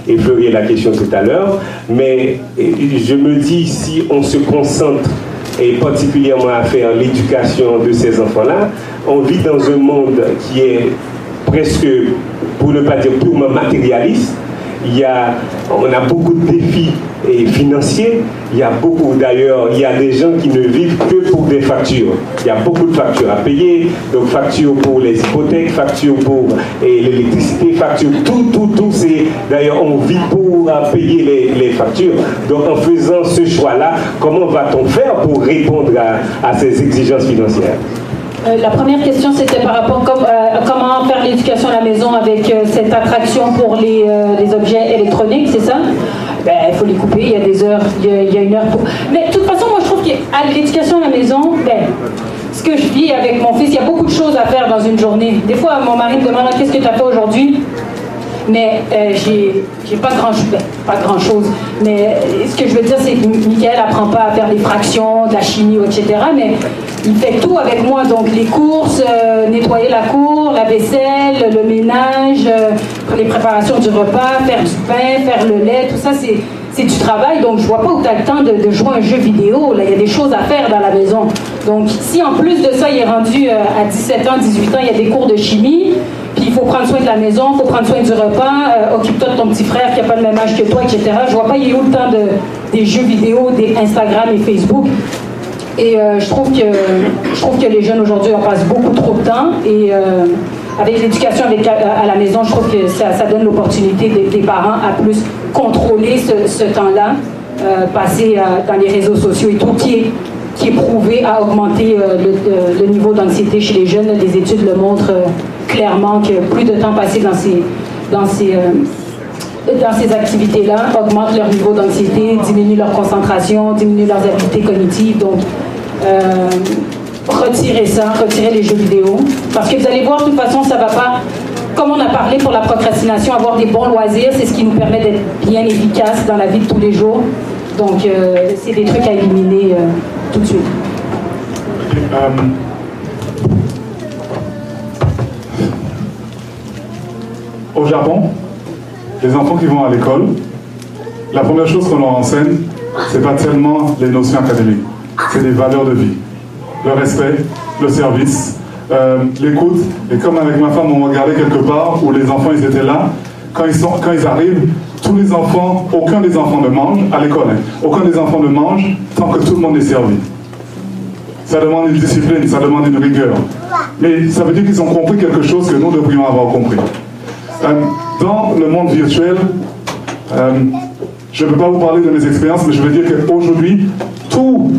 effleuré la question tout à l'heure, mais je me dis, si on se concentre et particulièrement à faire l'éducation de ces enfants-là, on vit dans un monde qui est presque, pour ne pas dire purement matérialiste. Il y a, on a beaucoup de défis financiers. Il y a beaucoup, d'ailleurs, il y a des gens qui ne vivent que pour des factures. Il y a beaucoup de factures à payer. Donc, factures pour les hypothèques, factures pour l'électricité, factures, tout, tout, tout. C'est, d'ailleurs, on vit pour payer les, les, factures. Donc, en faisant ce choix-là, comment va-t-on faire pour répondre à, à ces exigences financières? Euh, la première question, c'était par rapport à euh, comment faire l'éducation à la maison avec euh, cette attraction pour les, objets électroniques, c'est ça? Ben, Il faut les couper, il y a des heures, il y a, une heure pour... Mais de toute façon, moi, je trouve qu'à l'éducation à la maison, ben, ce que je vis avec mon fils, il y a beaucoup de choses à faire dans une journée. Des fois, mon mari me demande qu'est-ce que tu as fait aujourd'hui? Mais euh, j'ai pas grand, ben, pas grand chose. Mais ce que je veux dire, c'est que Michael apprend pas à faire des fractions, de la chimie, etc. Mais il fait tout avec moi. Donc les courses, euh, nettoyer la cour, la vaisselle, le ménage, les préparations du repas, faire du pain, faire le lait, tout ça, c'est c'est du travail, donc je vois pas où tu as le temps de, jouer un jeu vidéo. Là, il y a des choses à faire dans la maison. Donc, si en plus de ça, il est rendu à 17 ans, 18 ans, il y a des cours de chimie, puis il faut prendre soin de la maison, il faut prendre soin du repas, euh, occupe-toi de ton petit frère qui n'a pas le même âge que toi, etc. Je vois pas, il a où le temps de, des jeux vidéo, des Instagram et Facebook. Et euh, je, trouve que, je trouve que les jeunes aujourd'hui en passent beaucoup trop de temps. Et euh, avec l'éducation à, la maison, je trouve que ça, donne l'opportunité des, parents à plus contrôler ce, temps-là, euh, passé dans les réseaux sociaux et tout, qui est, qui est prouvé à augmenter le, niveau d'anxiété chez les jeunes. Des études le montrent clairement que plus de temps passé dans ces, dans ces, ces activités-là augmente leur niveau d'anxiété, diminue leur concentration, diminue leurs habiletés cognitives. Donc, euh, retirez ça, retirez les jeux vidéo. Parce que vous allez voir, de toute façon, ça va pas. Comme on a parlé pour la procrastination, avoir des bons loisirs, c'est ce qui nous permet d'être bien efficace dans la vie de tous les jours. Donc, euh, c'est des trucs à éliminer euh, tout de suite. au Japon, les enfants qui vont à l'école, la première chose qu'on leur enseigne, c'est pas tellement les notions académiques, c'est des valeurs de vie. Le respect, le service, euh, l'écoute. Et comme avec ma femme, on regardait quelque part où les enfants ils étaient là, quand ils, sont, quand ils arrivent, tous les enfants, aucun des enfants ne mange à l'école. Hein. aucun des enfants ne mange tant que tout le monde est servi. Ça demande une discipline, ça demande une rigueur. Mais ça veut dire qu'ils ont compris quelque chose que nous devrions avoir compris. Euh, dans le monde virtuel, euh, je ne peux pas vous parler de mes expériences, mais je veux dire qu'aujourd'hui, tout,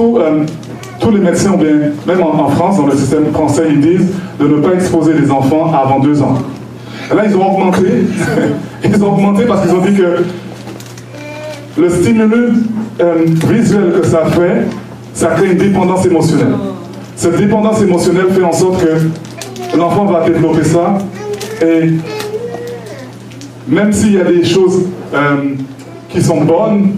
euh, tous les médecins, bien, même en, France, dans le système français, ils disent de ne pas exposer les enfants avant deux ans. là, ils ont augmenté. ils ont augmenté parce qu'ils ont dit que le stimulus visuel que ça fait, ça crée une dépendance émotionnelle. Cette dépendance émotionnelle fait en sorte que l'enfant va développer ça et même s'il y a des choses euh, qui sont bonnes,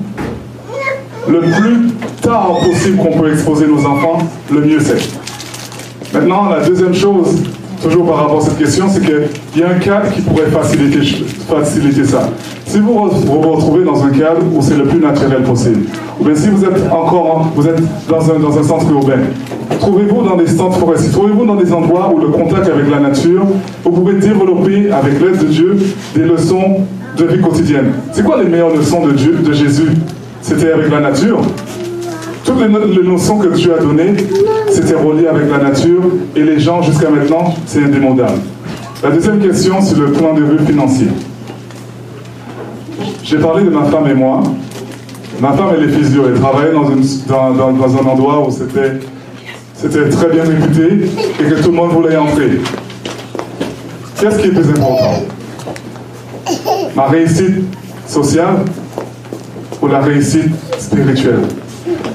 le plus tard possible qu'on peut exposer nos enfants, le mieux c'est. Maintenant, la deuxième chose, toujours par rapport à cette question, c'est qu'il y a un cadre qui pourrait faciliter, faciliter ça. Si vous vous retrouvez dans un cadre où c'est le plus naturel possible, ou bien si vous êtes encore vous êtes dans un, dans un centre urbain, trouvez-vous dans des centres forestiers, trouvez-vous dans des endroits où le contact avec la nature, vous pouvez développer avec l'aide de Dieu des leçons de vie quotidienne. C'est quoi les meilleures leçons de Dieu, de Jésus? C'était avec la nature. Toutes les, leçons que Dieu a données, c'était relié avec la nature et les gens jusqu'à maintenant, c'est indémodable. La deuxième question, c'est le point de vue financier. J'ai parlé de ma femme et moi. Ma femme, elle est physio, elle travaillait dans, dans, dans un endroit où c'était très bien réputé et que tout le monde voulait entrer. Qu'est-ce qui est plus important? Ma réussite sociale ou la réussite spirituelle?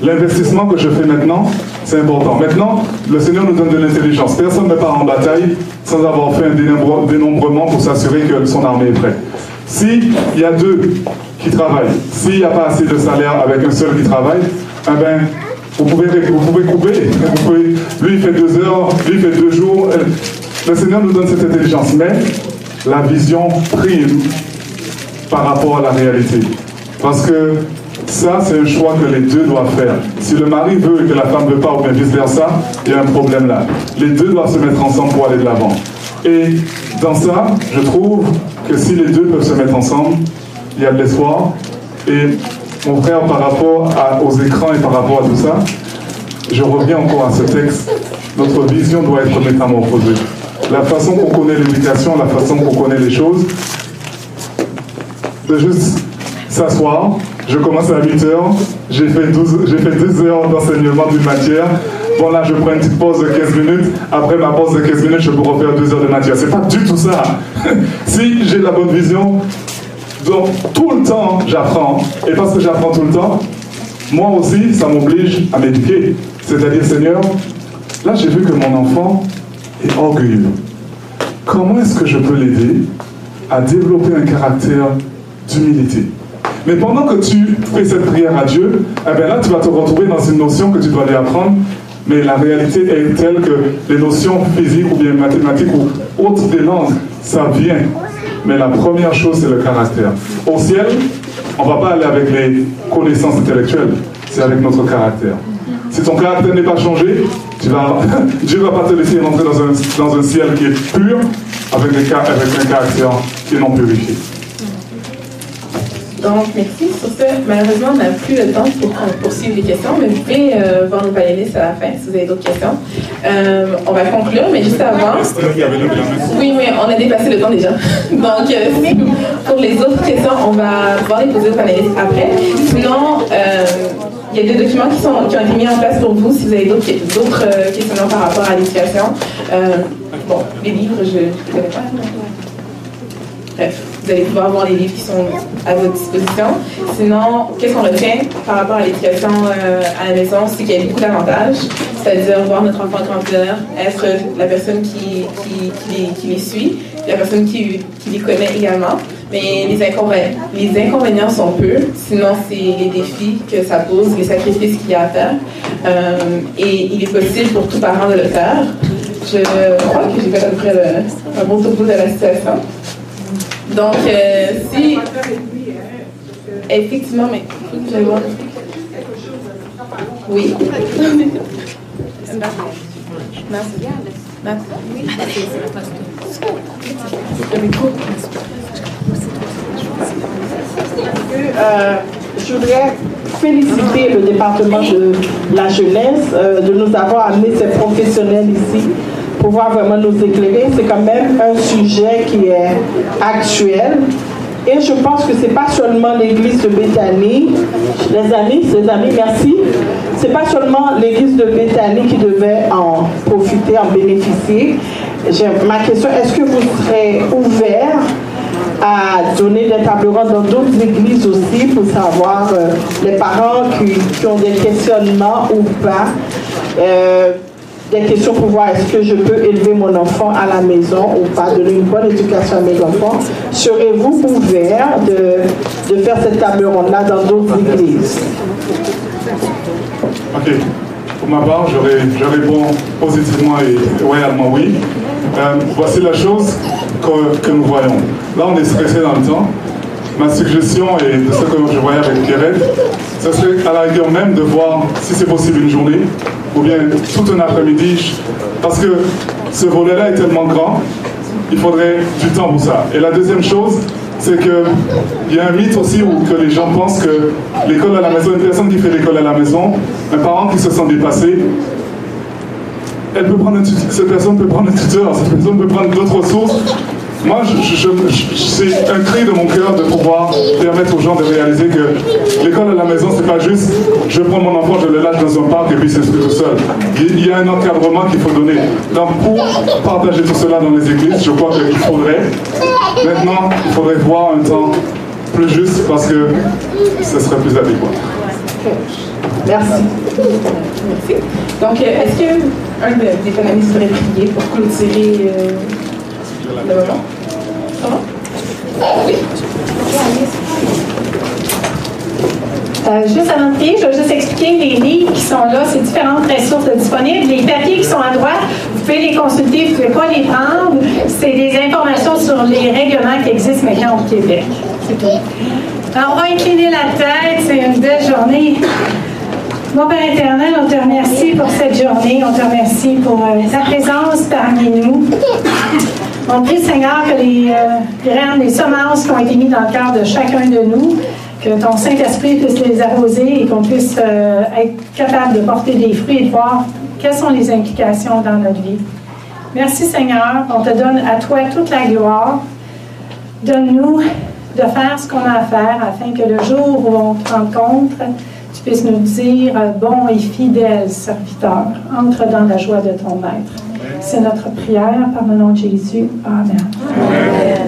L'investissement que je fais maintenant, c'est important. Maintenant, le Seigneur nous donne de l'intelligence. Personne ne part en bataille sans avoir fait un dénombrement pour s'assurer que son armée est prête. S'il y a deux qui travaillent, s'il n'y a pas assez de salaire avec un seul qui travaille, eh ben, vous pouvez, vous pouvez couper. Vous pouvez, lui, il fait deux heures, lui, il fait deux jours. Le Seigneur nous donne cette intelligence. Mais la vision prime par rapport à la réalité. Parce que ça, c'est un choix que les deux doivent faire. Si le mari veut et que la femme ne veut pas, ou bien vice-versa, il y a un problème là. Les deux doivent se mettre ensemble pour aller de l'avant. Et dans ça, je trouve que si les deux peuvent se mettre ensemble, il y a de l'espoir. Et mon frère, par rapport aux écrans et par rapport à tout ça, je reviens encore à ce texte. Notre vision doit être métamorphosée. La façon qu'on connaît l'éducation, la façon qu'on connaît les choses, de juste s'asseoir. Je commence à 8 heures, j'ai fait, 12, j'ai fait 2 heures d'enseignement d'une matière. Bon, là, je prends une petite pause de 15 minutes. Après ma pause de 15 minutes, je peux refaire 2 heures de matière. C'est pas du tout ça. si j'ai la bonne vision, donc tout le temps, j'apprends. Et parce que j'apprends tout le temps, moi aussi, ça m'oblige à m'éduquer. C'est-à-dire, Seigneur, là j'ai vu que mon enfant est orgueilleux. Comment est-ce que je peux l'aider à développer un caractère d'humilité? Mais pendant que tu fais cette prière à Dieu, eh bien là, tu vas te retrouver dans une notion que tu dois lui apprendre. Mais la réalité est telle que les notions physiques ou bien mathématiques ou autres des langues, ça vient mais la première chose, c'est le caractère. Au ciel, on ne va pas aller avec les connaissances intellectuelles, c'est avec notre caractère. Si ton caractère n'est pas changé, tu vas, Dieu ne va pas te laisser rentrer dans un, dans un ciel qui est pur avec, avec un caractère qui est non purifié. Donc, merci. Sur ce, malheureusement, on n'a plus le temps pour poursuivre les questions, mais vous pouvez euh, voir nos panélistes à la fin si vous avez d'autres questions. Euh, on va conclure, mais juste avant. Oui, mais on a dépassé le temps déjà. Donc, euh, pour les autres questions, on va pouvoir les poser aux panélistes après. Sinon, euh, il y a des documents qui, sont, qui ont été mis en place pour vous si vous avez d'autres questionnements par rapport à l'éducation. Bon, les livres, je ne connais pas. Bref, vous allez pouvoir voir les livres qui sont à votre disposition. Sinon, qu'est-ce qu'on retient par rapport à l'éducation euh, à la maison? C'est qu'il y a beaucoup d'avantages, c'est-à-dire voir notre enfant grandir, être la personne qui, qui, qui, les, suit, la personne qui, les connaît également. Mais les inconvénients, les inconvénients sont peu, sinon c'est les défis que ça pose, les sacrifices qu'il y a à faire. Euh, et il est possible pour tout parent de le faire. Je crois que j'ai fait à peu près un bon topo de la situation. Donc, euh, si. Effectivement, mais il faut que j'aille voir. Oui. Euh, je voudrais féliciter le département de la jeunesse euh, de nous avoir amené ces professionnels ici pouvoir vraiment nous éclairer. C'est quand même un sujet qui est actuel. Et je pense que c'est pas seulement l'église de Béthanie, les amis, les amis, merci. C'est pas seulement l'église de Béthanie qui devait en profiter, en bénéficier. Ma question, est-ce que vous serez ouvert à donner des tables rondes dans d'autres églises aussi pour savoir euh, les parents qui, ont des questionnements ou pas? Euh, des questions pour voir est-ce que je peux élever mon enfant à la maison ou pas, donner une bonne éducation à mes enfants. Serez-vous ouvert de, de faire cette table ronde-là dans d'autres églises? Ok. Pour ma part, je, réponds positivement et royalement oui. Euh, voici la chose que, que, nous voyons. Là, on est stressé dans le temps. Ma suggestion, et de ce que je voyais avec Pierrette, ce serait à la rigueur même de voir si c'est possible une journée ou bien tout un après-midi. Parce que ce volet-là est tellement grand, il faudrait du temps pour ça. Et la deuxième chose, c'est qu'il y a un mythe aussi où que les gens pensent que l'école à la maison, une personne qui fait l'école à la maison, un parent qui se sent dépassé, elle peut prendre cette personne peut prendre un tuteur, cette personne peut prendre d'autres ressources. Moi, c'est un cri de mon cœur de pouvoir permettre aux gens de réaliser que l'école à la maison, c'est pas juste je prends mon enfant, je le lâche dans un parc et puis c'est tout seul. Il y a un encadrement qu'il faut donner. Donc, pour partager tout cela dans les églises, je crois qu'il faudrait, maintenant, il faudrait voir un temps plus juste parce que ce serait plus adéquat. Merci. Merci. Donc, est-ce qu'un des panélistes serait prier pour clôturer euh, Euh, juste avant de prier, je vais juste expliquer les livres qui sont là, ces différentes ressources disponibles. Les papiers qui sont à droite, vous pouvez les consulter, vous ne pouvez pas les prendre. C'est des informations sur les règlements qui existent maintenant au Québec. Alors, on va incliner la tête, c'est une belle journée. Mon Père éternel, on te remercie pour cette journée, on te remercie pour euh, ta présence parmi nous. On prie, Seigneur, que les euh, graines, les semences qui ont été mises dans le cœur de chacun de nous, que ton Saint-Esprit puisse les arroser et qu'on puisse euh, être capable de porter des fruits et de voir quelles sont les implications dans notre vie. Merci Seigneur, on te donne à toi toute la gloire. Donne-nous de faire ce qu'on a à faire afin que le jour où on te rencontre, tu puisses nous dire, bon et fidèle serviteur, entre dans la joie de ton maître. C'est notre prière par le nom de Jésus. Amen. Amen.